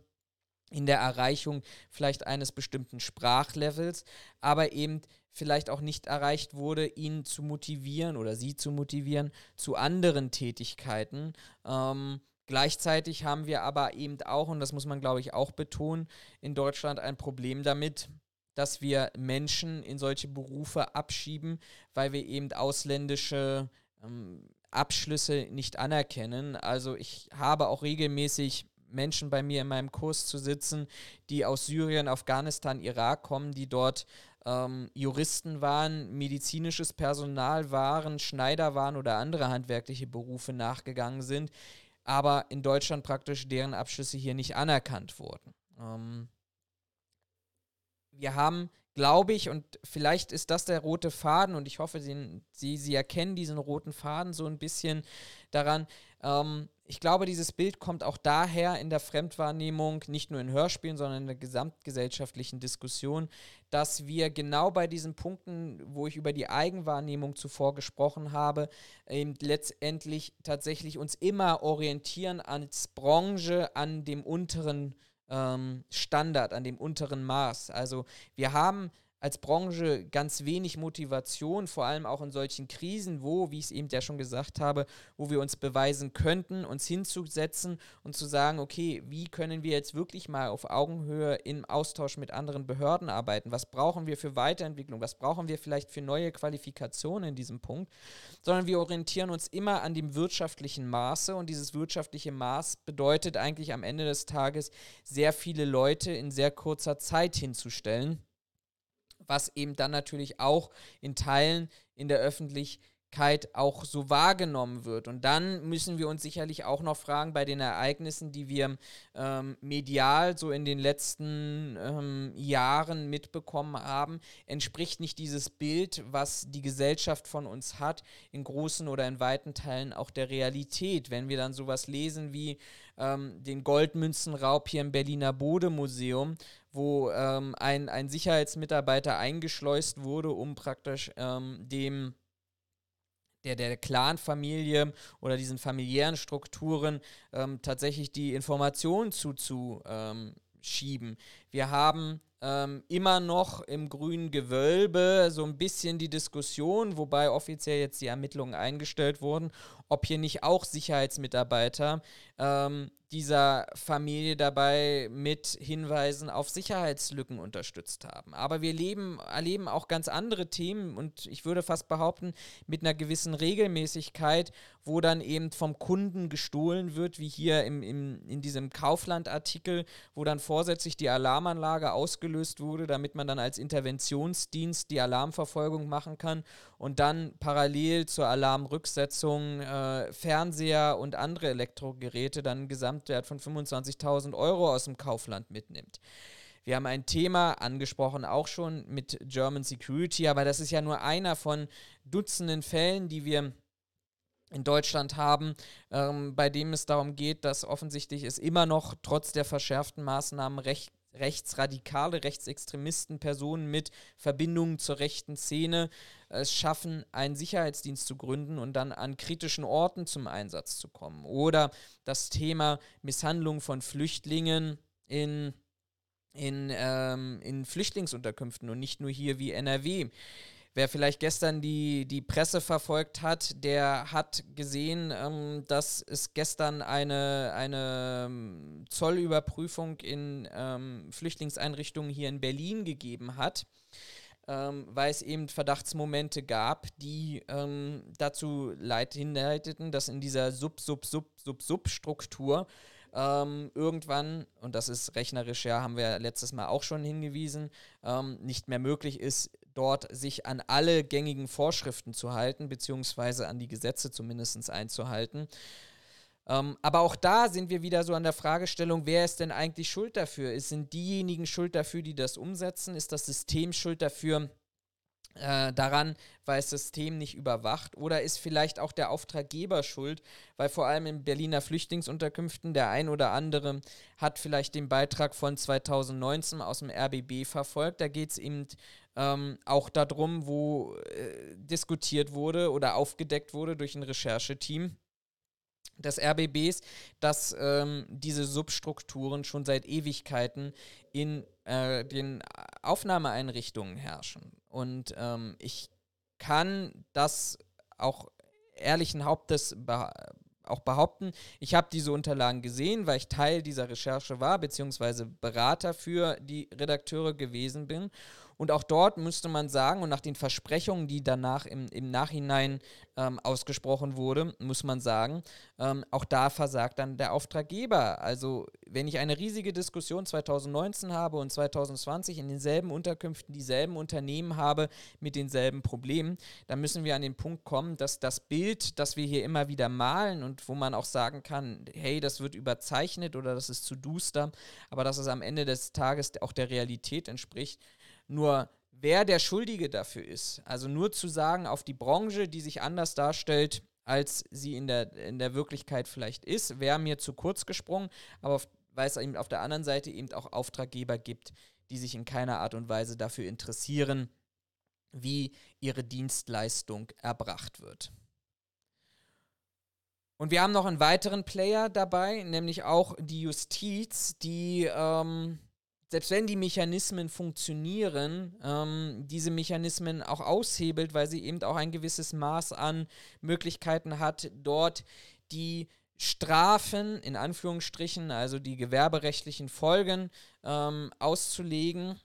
in der Erreichung vielleicht eines bestimmten Sprachlevels, aber eben vielleicht auch nicht erreicht wurde, ihn zu motivieren oder sie zu motivieren zu anderen Tätigkeiten. Ähm, Gleichzeitig haben wir aber eben auch, und das muss man glaube ich auch betonen, in Deutschland ein Problem damit, dass wir Menschen in solche Berufe abschieben, weil wir eben ausländische ähm, Abschlüsse nicht anerkennen. Also ich habe auch regelmäßig Menschen bei mir in meinem Kurs zu sitzen, die aus Syrien, Afghanistan, Irak kommen, die dort ähm, Juristen waren, medizinisches Personal waren, Schneider waren oder andere handwerkliche Berufe nachgegangen sind, aber in Deutschland praktisch deren Abschlüsse hier nicht anerkannt wurden. Ähm, wir haben, glaube ich, und vielleicht ist das der rote Faden, und ich hoffe, Sie, Sie, Sie erkennen diesen roten Faden so ein bisschen daran, ähm, ich glaube, dieses Bild kommt auch daher in der Fremdwahrnehmung, nicht nur in Hörspielen, sondern in der gesamtgesellschaftlichen Diskussion, dass wir genau bei diesen Punkten, wo ich über die Eigenwahrnehmung zuvor gesprochen habe, eben letztendlich tatsächlich uns immer orientieren als Branche an dem unteren ähm, Standard, an dem unteren Maß. Also wir haben als Branche ganz wenig Motivation, vor allem auch in solchen Krisen, wo, wie ich es eben ja schon gesagt habe, wo wir uns beweisen könnten, uns hinzusetzen und zu sagen, okay, wie können wir jetzt wirklich mal auf Augenhöhe im Austausch mit anderen Behörden arbeiten? Was brauchen wir für Weiterentwicklung? Was brauchen wir vielleicht für neue Qualifikationen in diesem Punkt? Sondern wir orientieren uns immer an dem wirtschaftlichen Maße und dieses wirtschaftliche Maß bedeutet eigentlich am Ende des Tages, sehr viele Leute in sehr kurzer Zeit hinzustellen was eben dann natürlich auch in Teilen in der Öffentlichkeit auch so wahrgenommen wird. Und dann müssen wir uns sicherlich auch noch fragen bei den Ereignissen, die wir ähm, medial so in den letzten ähm, Jahren mitbekommen haben, entspricht nicht dieses Bild, was die Gesellschaft von uns hat, in großen oder in weiten Teilen auch der Realität. Wenn wir dann sowas lesen wie ähm, den Goldmünzenraub hier im Berliner Bode-Museum, wo ähm, ein, ein Sicherheitsmitarbeiter eingeschleust wurde, um praktisch ähm, dem der, der Clan-Familie oder diesen familiären Strukturen ähm, tatsächlich die Informationen zuzuschieben. Ähm, Wir haben ähm, immer noch im grünen Gewölbe so ein bisschen die Diskussion, wobei offiziell jetzt die Ermittlungen eingestellt wurden, ob hier nicht auch Sicherheitsmitarbeiter ähm, dieser Familie dabei mit Hinweisen auf Sicherheitslücken unterstützt haben. Aber wir leben, erleben auch ganz andere Themen und ich würde fast behaupten, mit einer gewissen Regelmäßigkeit, wo dann eben vom Kunden gestohlen wird, wie hier im, im, in diesem Kaufland-Artikel, wo dann vorsätzlich die Alarmanlage ausgelöst wurde, damit man dann als Interventionsdienst die Alarmverfolgung machen kann und dann parallel zur Alarmrücksetzung äh, Fernseher und andere Elektrogeräte dann einen Gesamtwert von 25.000 Euro aus dem Kaufland mitnimmt. Wir haben ein Thema angesprochen, auch schon mit German Security, aber das ist ja nur einer von Dutzenden Fällen, die wir in Deutschland haben, ähm, bei dem es darum geht, dass offensichtlich es immer noch trotz der verschärften Maßnahmen recht rechtsradikale, rechtsextremisten, Personen mit Verbindungen zur rechten Szene es schaffen, einen Sicherheitsdienst zu gründen und dann an kritischen Orten zum Einsatz zu kommen. Oder das Thema Misshandlung von Flüchtlingen in, in, ähm, in Flüchtlingsunterkünften und nicht nur hier wie NRW. Wer vielleicht gestern die, die Presse verfolgt hat, der hat gesehen, ähm, dass es gestern eine, eine ähm, Zollüberprüfung in ähm, Flüchtlingseinrichtungen hier in Berlin gegeben hat. Ähm, weil es eben Verdachtsmomente gab, die ähm, dazu leit hinleiteten, dass in dieser Sub-Sub-Sub-Sub-Sub-Struktur ähm, irgendwann, und das ist rechnerisch, ja, haben wir letztes Mal auch schon hingewiesen, ähm, nicht mehr möglich ist, dort sich an alle gängigen Vorschriften zu halten, beziehungsweise an die Gesetze zumindest einzuhalten. Ähm, aber auch da sind wir wieder so an der Fragestellung, wer ist denn eigentlich schuld dafür? Sind diejenigen schuld dafür, die das umsetzen? Ist das System schuld dafür, äh, daran, weil das System nicht überwacht? Oder ist vielleicht auch der Auftraggeber schuld, weil vor allem in Berliner Flüchtlingsunterkünften der ein oder andere hat vielleicht den Beitrag von 2019 aus dem RBB verfolgt. Da geht es eben ähm, auch darum, wo äh, diskutiert wurde oder aufgedeckt wurde durch ein Rechercheteam des RBBs, dass ähm, diese Substrukturen schon seit Ewigkeiten in äh, den Aufnahmeeinrichtungen herrschen. Und ähm, ich kann das auch ehrlichen Hauptes beh auch behaupten, ich habe diese Unterlagen gesehen, weil ich Teil dieser Recherche war, beziehungsweise Berater für die Redakteure gewesen bin. Und auch dort müsste man sagen, und nach den Versprechungen, die danach im, im Nachhinein ähm, ausgesprochen wurde, muss man sagen, ähm, auch da versagt dann der Auftraggeber. Also wenn ich eine riesige Diskussion 2019 habe und 2020 in denselben Unterkünften dieselben Unternehmen habe mit denselben Problemen, dann müssen wir an den Punkt kommen, dass das Bild, das wir hier immer wieder malen und wo man auch sagen kann, hey, das wird überzeichnet oder das ist zu duster, aber dass es am Ende des Tages auch der Realität entspricht, nur wer der Schuldige dafür ist, also nur zu sagen, auf die Branche, die sich anders darstellt, als sie in der, in der Wirklichkeit vielleicht ist, wäre mir zu kurz gesprungen, aber weil es eben auf der anderen Seite eben auch Auftraggeber gibt, die sich in keiner Art und Weise dafür interessieren, wie ihre Dienstleistung erbracht wird. Und wir haben noch einen weiteren Player dabei, nämlich auch die Justiz, die ähm, selbst wenn die Mechanismen funktionieren, ähm, diese Mechanismen auch aushebelt, weil sie eben auch ein gewisses Maß an Möglichkeiten hat, dort die Strafen in Anführungsstrichen, also die gewerberechtlichen Folgen ähm, auszulegen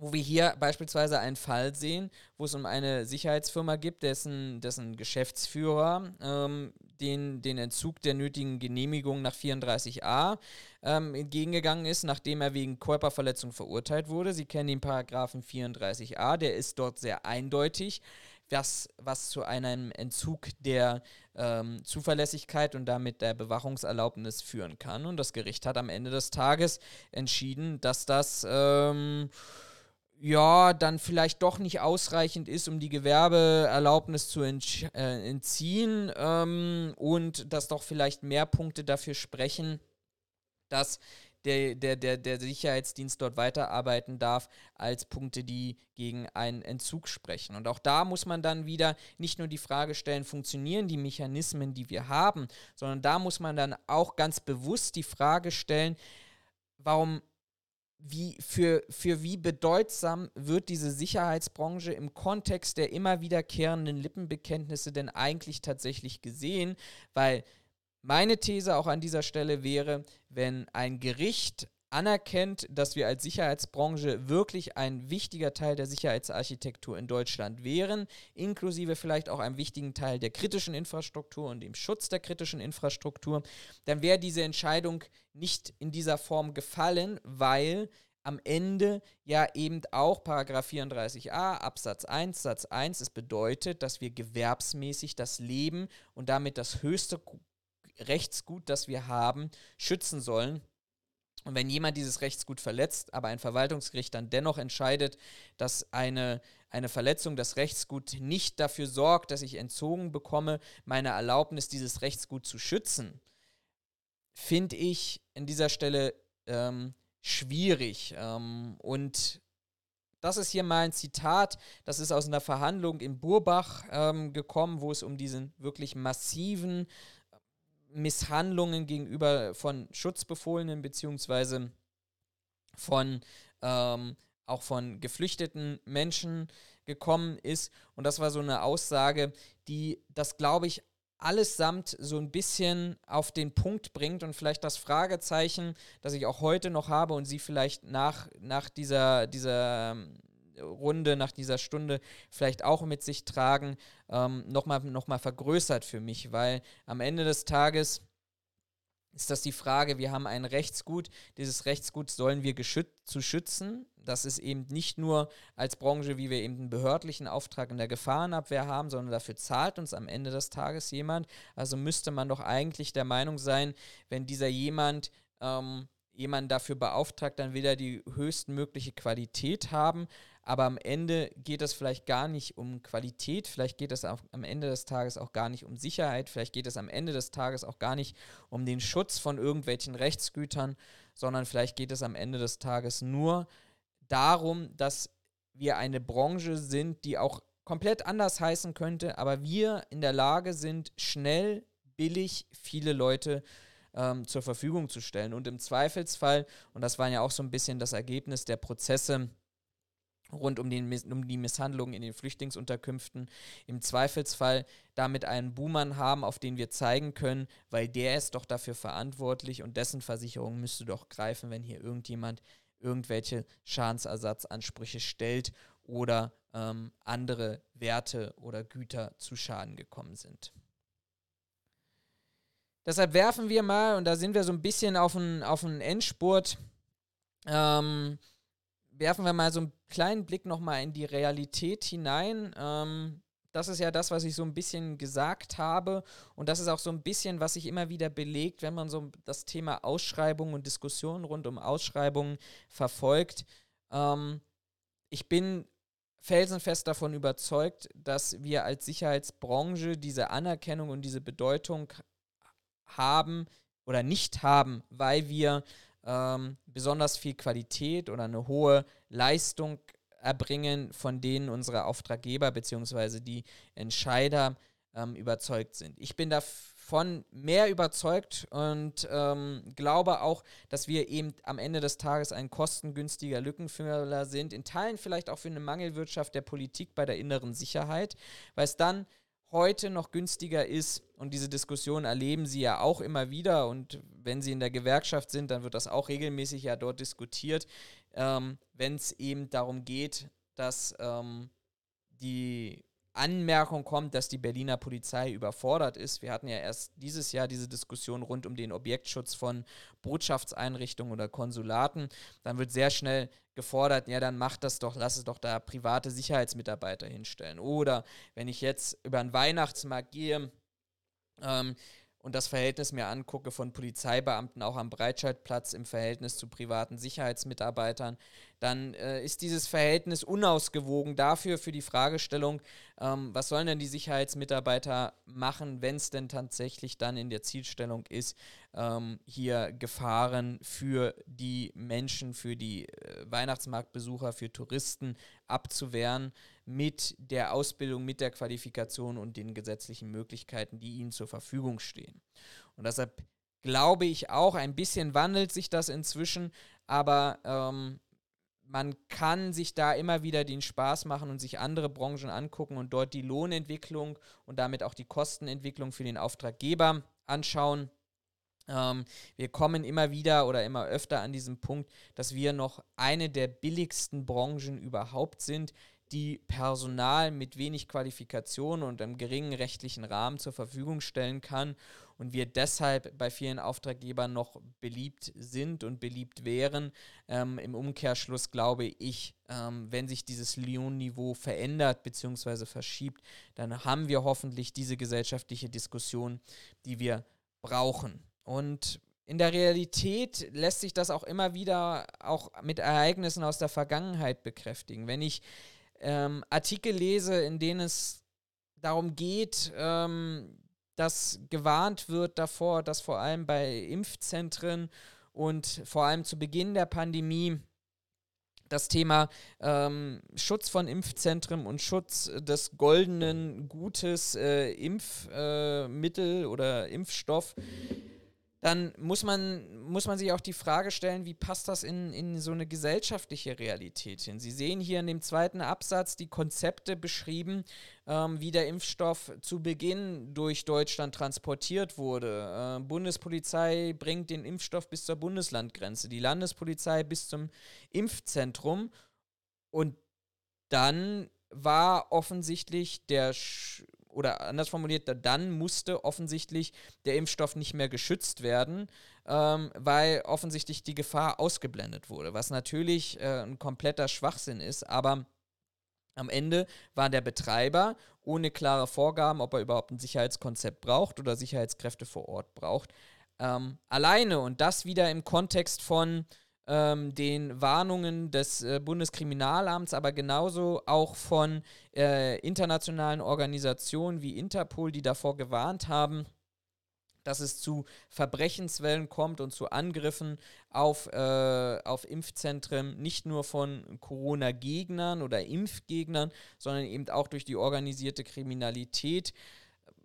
wo wir hier beispielsweise einen Fall sehen, wo es um eine Sicherheitsfirma gibt, dessen, dessen Geschäftsführer ähm, den, den Entzug der nötigen Genehmigung nach 34a ähm, entgegengegangen ist, nachdem er wegen Körperverletzung verurteilt wurde. Sie kennen den Paragraphen 34a, der ist dort sehr eindeutig, was, was zu einem Entzug der ähm, Zuverlässigkeit und damit der Bewachungserlaubnis führen kann. Und das Gericht hat am Ende des Tages entschieden, dass das... Ja, dann vielleicht doch nicht ausreichend ist, um die Gewerbeerlaubnis zu äh, entziehen ähm, und dass doch vielleicht mehr Punkte dafür sprechen, dass der, der, der, der Sicherheitsdienst dort weiterarbeiten darf, als Punkte, die gegen einen Entzug sprechen. Und auch da muss man dann wieder nicht nur die Frage stellen, funktionieren die Mechanismen, die wir haben, sondern da muss man dann auch ganz bewusst die Frage stellen, warum wie, für, für wie bedeutsam wird diese Sicherheitsbranche im Kontext der immer wiederkehrenden Lippenbekenntnisse denn eigentlich tatsächlich gesehen? Weil meine These auch an dieser Stelle wäre, wenn ein Gericht anerkennt, dass wir als Sicherheitsbranche wirklich ein wichtiger Teil der Sicherheitsarchitektur in Deutschland wären, inklusive vielleicht auch einem wichtigen Teil der kritischen Infrastruktur und dem Schutz der kritischen Infrastruktur, dann wäre diese Entscheidung nicht in dieser Form gefallen, weil am Ende ja eben auch Paragraph 34a Absatz 1 Satz 1 es bedeutet, dass wir gewerbsmäßig das Leben und damit das höchste Rechtsgut, das wir haben, schützen sollen und wenn jemand dieses Rechtsgut verletzt, aber ein Verwaltungsgericht dann dennoch entscheidet, dass eine, eine Verletzung des Rechtsgut nicht dafür sorgt, dass ich entzogen bekomme, meine Erlaubnis, dieses Rechtsgut zu schützen, finde ich in dieser Stelle ähm, schwierig. Ähm, und das ist hier mal ein Zitat, das ist aus einer Verhandlung in Burbach ähm, gekommen, wo es um diesen wirklich massiven Misshandlungen gegenüber von Schutzbefohlenen beziehungsweise von ähm, auch von geflüchteten Menschen gekommen ist. Und das war so eine Aussage, die das, glaube ich, allesamt so ein bisschen auf den Punkt bringt und vielleicht das Fragezeichen, das ich auch heute noch habe und Sie vielleicht nach, nach dieser, dieser Runde, nach dieser Stunde vielleicht auch mit sich tragen, ähm, nochmal noch mal vergrößert für mich, weil am Ende des Tages ist das die Frage, wir haben ein Rechtsgut, dieses Rechtsgut sollen wir zu schützen. Das ist eben nicht nur als Branche, wie wir eben einen behördlichen Auftrag in der Gefahrenabwehr haben, sondern dafür zahlt uns am Ende des Tages jemand. Also müsste man doch eigentlich der Meinung sein, wenn dieser jemand ähm, jemanden dafür beauftragt, dann will er die höchstmögliche Qualität haben, aber am Ende geht es vielleicht gar nicht um Qualität, vielleicht geht es am Ende des Tages auch gar nicht um Sicherheit, vielleicht geht es am Ende des Tages auch gar nicht um den Schutz von irgendwelchen Rechtsgütern, sondern vielleicht geht es am Ende des Tages nur darum, dass wir eine Branche sind, die auch komplett anders heißen könnte, aber wir in der Lage sind, schnell, billig viele Leute ähm, zur Verfügung zu stellen. Und im Zweifelsfall, und das war ja auch so ein bisschen das Ergebnis der Prozesse, rund um, den, um die Misshandlungen in den Flüchtlingsunterkünften im Zweifelsfall damit einen Buhmann haben, auf den wir zeigen können, weil der ist doch dafür verantwortlich und dessen Versicherung müsste doch greifen, wenn hier irgendjemand irgendwelche Schadensersatzansprüche stellt oder ähm, andere Werte oder Güter zu Schaden gekommen sind. Deshalb werfen wir mal, und da sind wir so ein bisschen auf einen Endspurt, ähm, werfen wir mal so einen kleinen Blick nochmal in die Realität hinein. Ähm, das ist ja das, was ich so ein bisschen gesagt habe. Und das ist auch so ein bisschen, was sich immer wieder belegt, wenn man so das Thema Ausschreibungen und Diskussionen rund um Ausschreibungen verfolgt. Ähm, ich bin felsenfest davon überzeugt, dass wir als Sicherheitsbranche diese Anerkennung und diese Bedeutung haben oder nicht haben, weil wir ähm, besonders viel Qualität oder eine hohe Leistung erbringen, von denen unsere Auftraggeber bzw. die Entscheider ähm, überzeugt sind. Ich bin da davon mehr überzeugt und ähm, glaube auch, dass wir eben am Ende des Tages ein kostengünstiger Lückenfüller sind, in Teilen vielleicht auch für eine Mangelwirtschaft der Politik bei der inneren Sicherheit, weil es dann heute noch günstiger ist. Und diese Diskussion erleben Sie ja auch immer wieder. Und wenn Sie in der Gewerkschaft sind, dann wird das auch regelmäßig ja dort diskutiert, ähm, wenn es eben darum geht, dass ähm, die Anmerkung kommt, dass die Berliner Polizei überfordert ist. Wir hatten ja erst dieses Jahr diese Diskussion rund um den Objektschutz von Botschaftseinrichtungen oder Konsulaten. Dann wird sehr schnell gefordert, ja, dann macht das doch, lass es doch da private Sicherheitsmitarbeiter hinstellen. Oder wenn ich jetzt über einen Weihnachtsmarkt gehe, ähm, und das Verhältnis mir angucke von Polizeibeamten auch am Breitscheidplatz im Verhältnis zu privaten Sicherheitsmitarbeitern, dann äh, ist dieses Verhältnis unausgewogen dafür, für die Fragestellung, ähm, was sollen denn die Sicherheitsmitarbeiter machen, wenn es denn tatsächlich dann in der Zielstellung ist, ähm, hier Gefahren für die Menschen, für die äh, Weihnachtsmarktbesucher, für Touristen abzuwehren mit der Ausbildung, mit der Qualifikation und den gesetzlichen Möglichkeiten, die ihnen zur Verfügung stehen. Und deshalb glaube ich auch, ein bisschen wandelt sich das inzwischen, aber ähm, man kann sich da immer wieder den Spaß machen und sich andere Branchen angucken und dort die Lohnentwicklung und damit auch die Kostenentwicklung für den Auftraggeber anschauen. Ähm, wir kommen immer wieder oder immer öfter an diesem Punkt, dass wir noch eine der billigsten Branchen überhaupt sind, die Personal mit wenig Qualifikation und einem geringen rechtlichen Rahmen zur Verfügung stellen kann und wir deshalb bei vielen Auftraggebern noch beliebt sind und beliebt wären. Ähm, Im Umkehrschluss glaube ich, ähm, wenn sich dieses Lohnniveau verändert bzw. verschiebt, dann haben wir hoffentlich diese gesellschaftliche Diskussion, die wir brauchen. Und in der Realität lässt sich das auch immer wieder auch mit Ereignissen aus der Vergangenheit bekräftigen. Wenn ich ähm, Artikel lese, in denen es darum geht, ähm, dass gewarnt wird davor, dass vor allem bei Impfzentren und vor allem zu Beginn der Pandemie das Thema ähm, Schutz von Impfzentren und Schutz des goldenen Gutes äh, Impfmittel äh, oder Impfstoff dann muss man, muss man sich auch die Frage stellen, wie passt das in, in so eine gesellschaftliche Realität hin? Sie sehen hier in dem zweiten Absatz die Konzepte beschrieben, ähm, wie der Impfstoff zu Beginn durch Deutschland transportiert wurde. Äh, Bundespolizei bringt den Impfstoff bis zur Bundeslandgrenze, die Landespolizei bis zum Impfzentrum und dann war offensichtlich der Sch oder anders formuliert, dann musste offensichtlich der Impfstoff nicht mehr geschützt werden, ähm, weil offensichtlich die Gefahr ausgeblendet wurde, was natürlich äh, ein kompletter Schwachsinn ist, aber am Ende war der Betreiber ohne klare Vorgaben, ob er überhaupt ein Sicherheitskonzept braucht oder Sicherheitskräfte vor Ort braucht, ähm, alleine und das wieder im Kontext von ähm, den Warnungen des äh, Bundeskriminalamts, aber genauso auch von äh, internationalen Organisationen wie Interpol, die davor gewarnt haben, dass es zu Verbrechenswellen kommt und zu Angriffen auf, äh, auf Impfzentren, nicht nur von Corona-Gegnern oder Impfgegnern, sondern eben auch durch die organisierte Kriminalität.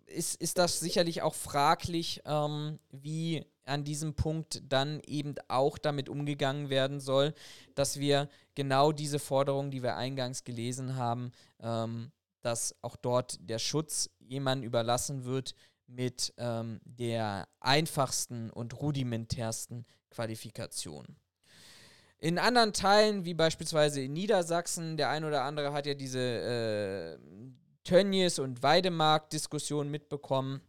Ist, ist das sicherlich auch fraglich, ähm, wie an diesem Punkt dann eben auch damit umgegangen werden soll, dass wir genau diese Forderungen, die wir eingangs gelesen haben, ähm, dass auch dort der Schutz jemandem überlassen wird mit ähm, der einfachsten und rudimentärsten Qualifikation. In anderen Teilen, wie beispielsweise in Niedersachsen, der ein oder andere hat ja diese äh, Tönnies- und Weidemarkt-Diskussion mitbekommen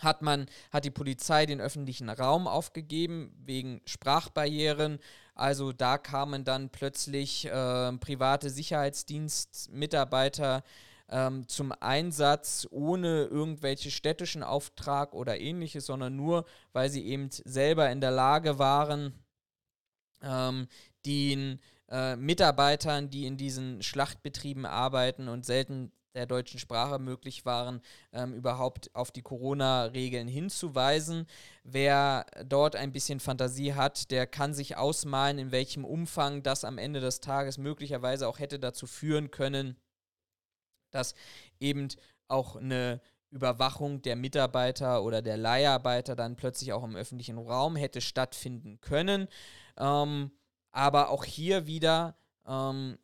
hat man, hat die Polizei den öffentlichen Raum aufgegeben wegen Sprachbarrieren. Also da kamen dann plötzlich äh, private Sicherheitsdienstmitarbeiter ähm, zum Einsatz ohne irgendwelche städtischen Auftrag oder ähnliches, sondern nur, weil sie eben selber in der Lage waren, ähm, den äh, Mitarbeitern, die in diesen Schlachtbetrieben arbeiten und selten der deutschen Sprache möglich waren, ähm, überhaupt auf die Corona-Regeln hinzuweisen. Wer dort ein bisschen Fantasie hat, der kann sich ausmalen, in welchem Umfang das am Ende des Tages möglicherweise auch hätte dazu führen können, dass eben auch eine Überwachung der Mitarbeiter oder der Leiharbeiter dann plötzlich auch im öffentlichen Raum hätte stattfinden können. Ähm, aber auch hier wieder ähm,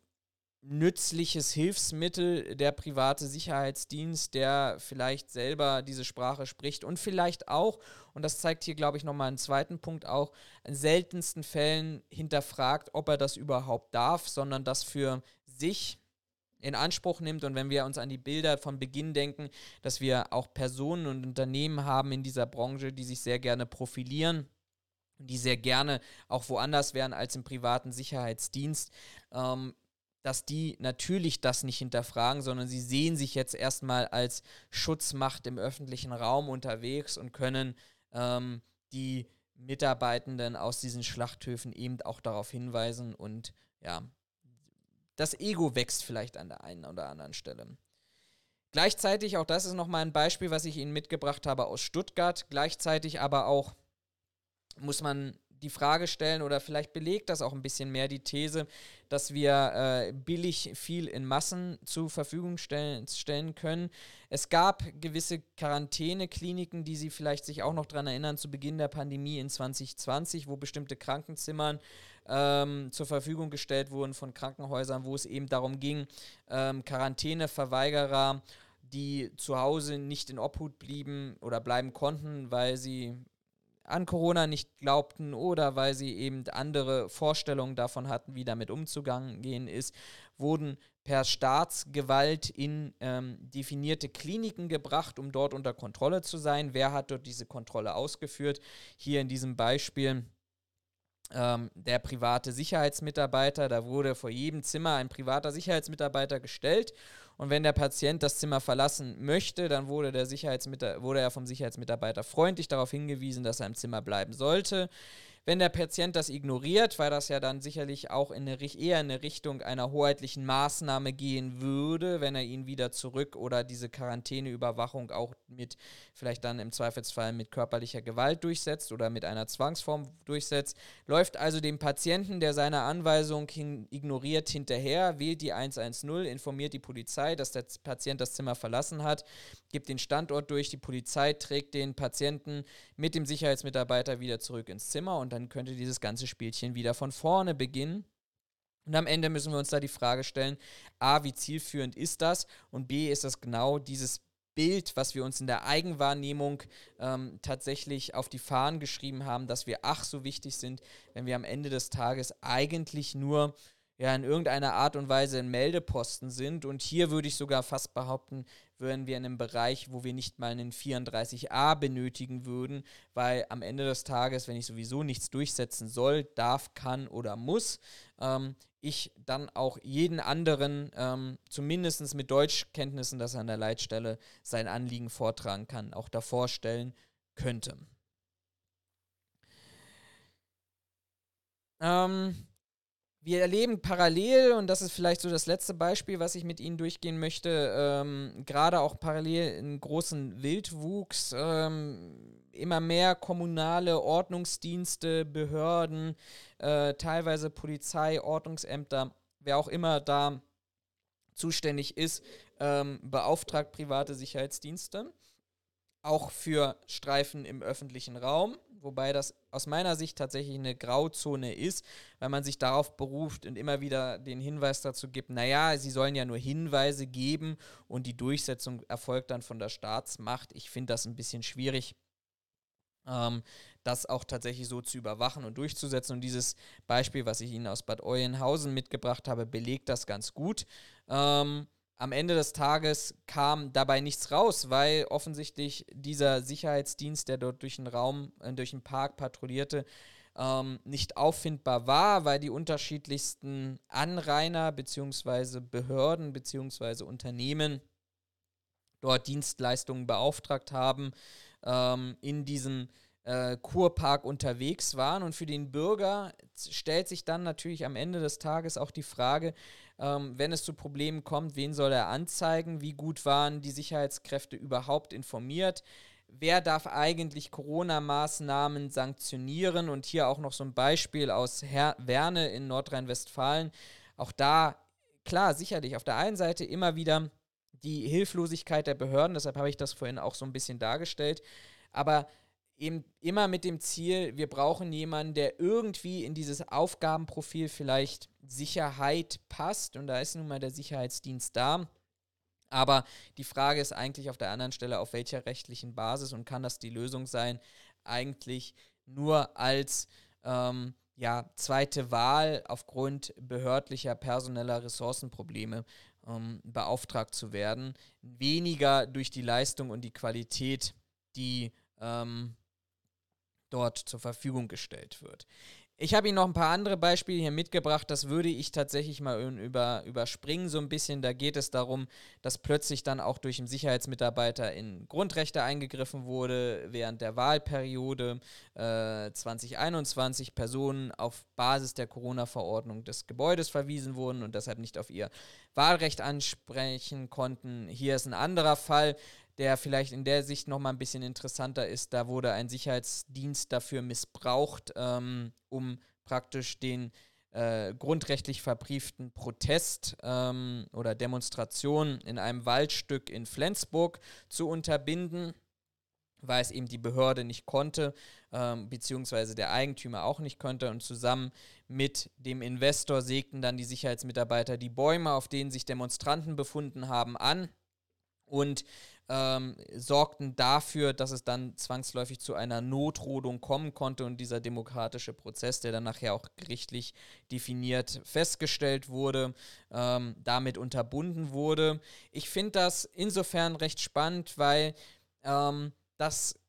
nützliches Hilfsmittel der private Sicherheitsdienst, der vielleicht selber diese Sprache spricht und vielleicht auch, und das zeigt hier, glaube ich, nochmal einen zweiten Punkt auch, in seltensten Fällen hinterfragt, ob er das überhaupt darf, sondern das für sich in Anspruch nimmt. Und wenn wir uns an die Bilder von Beginn denken, dass wir auch Personen und Unternehmen haben in dieser Branche, die sich sehr gerne profilieren, die sehr gerne auch woanders wären als im privaten Sicherheitsdienst, ähm, dass die natürlich das nicht hinterfragen, sondern sie sehen sich jetzt erstmal als Schutzmacht im öffentlichen Raum unterwegs und können ähm, die Mitarbeitenden aus diesen Schlachthöfen eben auch darauf hinweisen und ja, das Ego wächst vielleicht an der einen oder anderen Stelle. Gleichzeitig, auch das ist nochmal ein Beispiel, was ich Ihnen mitgebracht habe aus Stuttgart, gleichzeitig aber auch muss man die Frage stellen oder vielleicht belegt das auch ein bisschen mehr die These, dass wir äh, billig viel in Massen zur Verfügung stellen, stellen können. Es gab gewisse Quarantänekliniken, die Sie vielleicht sich auch noch daran erinnern, zu Beginn der Pandemie in 2020, wo bestimmte Krankenzimmern ähm, zur Verfügung gestellt wurden von Krankenhäusern, wo es eben darum ging, ähm, Quarantäneverweigerer die zu Hause nicht in Obhut blieben oder bleiben konnten, weil sie an Corona nicht glaubten oder weil sie eben andere Vorstellungen davon hatten, wie damit umzugehen ist, wurden per Staatsgewalt in ähm, definierte Kliniken gebracht, um dort unter Kontrolle zu sein. Wer hat dort diese Kontrolle ausgeführt? Hier in diesem Beispiel ähm, der private Sicherheitsmitarbeiter. Da wurde vor jedem Zimmer ein privater Sicherheitsmitarbeiter gestellt und wenn der Patient das Zimmer verlassen möchte, dann wurde, der wurde er vom Sicherheitsmitarbeiter freundlich darauf hingewiesen, dass er im Zimmer bleiben sollte. Wenn der Patient das ignoriert, weil das ja dann sicherlich auch in eine, eher in eine Richtung einer hoheitlichen Maßnahme gehen würde, wenn er ihn wieder zurück oder diese Quarantäneüberwachung auch mit vielleicht dann im Zweifelsfall mit körperlicher Gewalt durchsetzt oder mit einer Zwangsform durchsetzt, läuft also dem Patienten, der seine Anweisung hin ignoriert, hinterher, wählt die 110, informiert die Polizei, dass der Patient das Zimmer verlassen hat, gibt den Standort durch, die Polizei trägt den Patienten mit dem Sicherheitsmitarbeiter wieder zurück ins Zimmer und dann könnte dieses ganze Spielchen wieder von vorne beginnen. Und am Ende müssen wir uns da die Frage stellen, a, wie zielführend ist das? Und b, ist das genau dieses Bild, was wir uns in der Eigenwahrnehmung ähm, tatsächlich auf die Fahnen geschrieben haben, dass wir ach so wichtig sind, wenn wir am Ende des Tages eigentlich nur ja in irgendeiner Art und Weise ein Meldeposten sind. Und hier würde ich sogar fast behaupten, wären wir in einem Bereich, wo wir nicht mal einen 34a benötigen würden, weil am Ende des Tages, wenn ich sowieso nichts durchsetzen soll, darf, kann oder muss, ähm, ich dann auch jeden anderen, ähm, zumindest mit Deutschkenntnissen, dass er an der Leitstelle sein Anliegen vortragen kann, auch davor stellen könnte. Ähm, wir erleben parallel, und das ist vielleicht so das letzte Beispiel, was ich mit Ihnen durchgehen möchte, ähm, gerade auch parallel einen großen Wildwuchs, ähm, immer mehr kommunale Ordnungsdienste, Behörden, äh, teilweise Polizei, Ordnungsämter, wer auch immer da zuständig ist, ähm, beauftragt private Sicherheitsdienste, auch für Streifen im öffentlichen Raum wobei das aus meiner Sicht tatsächlich eine Grauzone ist, weil man sich darauf beruft und immer wieder den Hinweis dazu gibt, naja, sie sollen ja nur Hinweise geben und die Durchsetzung erfolgt dann von der Staatsmacht. Ich finde das ein bisschen schwierig. Ähm, das auch tatsächlich so zu überwachen und durchzusetzen. Und dieses Beispiel, was ich Ihnen aus Bad Oeynhausen mitgebracht habe, belegt das ganz gut. Ähm, am Ende des Tages kam dabei nichts raus, weil offensichtlich dieser Sicherheitsdienst, der dort durch den Raum, äh, durch den Park patrouillierte, ähm, nicht auffindbar war, weil die unterschiedlichsten Anrainer bzw. Behörden bzw. Unternehmen dort Dienstleistungen beauftragt haben, ähm, in diesem äh, Kurpark unterwegs waren. Und für den Bürger stellt sich dann natürlich am Ende des Tages auch die Frage, ähm, wenn es zu Problemen kommt, wen soll er anzeigen? Wie gut waren die Sicherheitskräfte überhaupt informiert? Wer darf eigentlich Corona-Maßnahmen sanktionieren? Und hier auch noch so ein Beispiel aus Her Werne in Nordrhein-Westfalen. Auch da, klar, sicherlich, auf der einen Seite immer wieder die Hilflosigkeit der Behörden, deshalb habe ich das vorhin auch so ein bisschen dargestellt. Aber eben immer mit dem Ziel, wir brauchen jemanden, der irgendwie in dieses Aufgabenprofil vielleicht Sicherheit passt. Und da ist nun mal der Sicherheitsdienst da. Aber die Frage ist eigentlich auf der anderen Stelle, auf welcher rechtlichen Basis und kann das die Lösung sein? Eigentlich nur als ähm, ja, zweite Wahl aufgrund behördlicher personeller Ressourcenprobleme ähm, beauftragt zu werden. Weniger durch die Leistung und die Qualität, die ähm, dort zur Verfügung gestellt wird. Ich habe Ihnen noch ein paar andere Beispiele hier mitgebracht. Das würde ich tatsächlich mal über, überspringen so ein bisschen. Da geht es darum, dass plötzlich dann auch durch einen Sicherheitsmitarbeiter in Grundrechte eingegriffen wurde während der Wahlperiode äh, 2021. Personen auf Basis der Corona-Verordnung des Gebäudes verwiesen wurden und deshalb nicht auf ihr Wahlrecht ansprechen konnten. Hier ist ein anderer Fall der vielleicht in der Sicht nochmal ein bisschen interessanter ist. Da wurde ein Sicherheitsdienst dafür missbraucht, ähm, um praktisch den äh, grundrechtlich verbrieften Protest ähm, oder Demonstration in einem Waldstück in Flensburg zu unterbinden, weil es eben die Behörde nicht konnte, ähm, beziehungsweise der Eigentümer auch nicht konnte. Und zusammen mit dem Investor sägten dann die Sicherheitsmitarbeiter die Bäume, auf denen sich Demonstranten befunden haben, an. Und ähm, sorgten dafür, dass es dann zwangsläufig zu einer Notrodung kommen konnte und dieser demokratische Prozess, der dann nachher auch gerichtlich definiert festgestellt wurde, ähm, damit unterbunden wurde. Ich finde das insofern recht spannend, weil ähm, das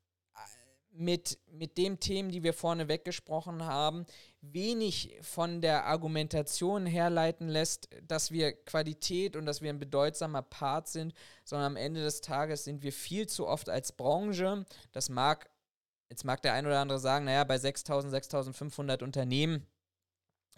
mit, mit den Themen, die wir vorne weggesprochen haben, wenig von der Argumentation herleiten lässt, dass wir Qualität und dass wir ein bedeutsamer Part sind, sondern am Ende des Tages sind wir viel zu oft als Branche, das mag, jetzt mag der ein oder andere sagen, naja, bei 6000, 6500 Unternehmen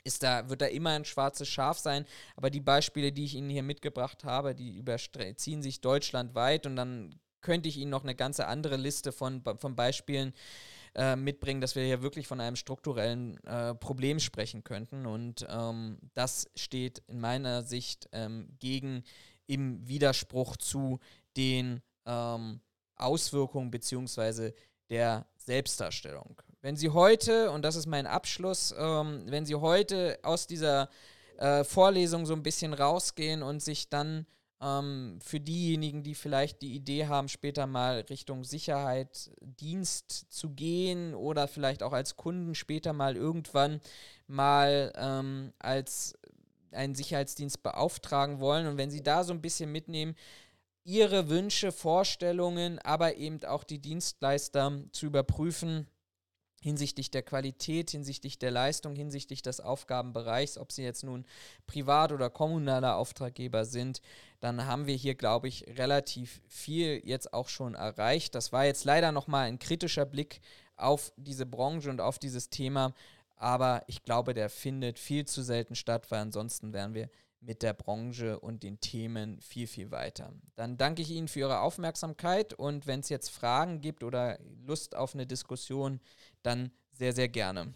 ist da, wird da immer ein schwarzes Schaf sein. Aber die Beispiele, die ich Ihnen hier mitgebracht habe, die überziehen sich deutschlandweit und dann könnte ich Ihnen noch eine ganze andere Liste von, von Beispielen äh, mitbringen, dass wir hier wirklich von einem strukturellen äh, Problem sprechen könnten. Und ähm, das steht in meiner Sicht ähm, gegen im Widerspruch zu den ähm, Auswirkungen bzw. der Selbstdarstellung. Wenn Sie heute, und das ist mein Abschluss, ähm, wenn Sie heute aus dieser äh, Vorlesung so ein bisschen rausgehen und sich dann ähm, für diejenigen, die vielleicht die Idee haben, später mal Richtung Sicherheit, Dienst zu gehen oder vielleicht auch als Kunden später mal irgendwann mal ähm, als einen Sicherheitsdienst beauftragen wollen. Und wenn Sie da so ein bisschen mitnehmen, Ihre Wünsche, Vorstellungen, aber eben auch die Dienstleister zu überprüfen, hinsichtlich der Qualität, hinsichtlich der Leistung, hinsichtlich des Aufgabenbereichs, ob sie jetzt nun privat oder kommunaler Auftraggeber sind, dann haben wir hier, glaube ich, relativ viel jetzt auch schon erreicht. Das war jetzt leider nochmal ein kritischer Blick auf diese Branche und auf dieses Thema, aber ich glaube, der findet viel zu selten statt, weil ansonsten wären wir mit der Branche und den Themen viel, viel weiter. Dann danke ich Ihnen für Ihre Aufmerksamkeit und wenn es jetzt Fragen gibt oder Lust auf eine Diskussion, dann sehr, sehr gerne.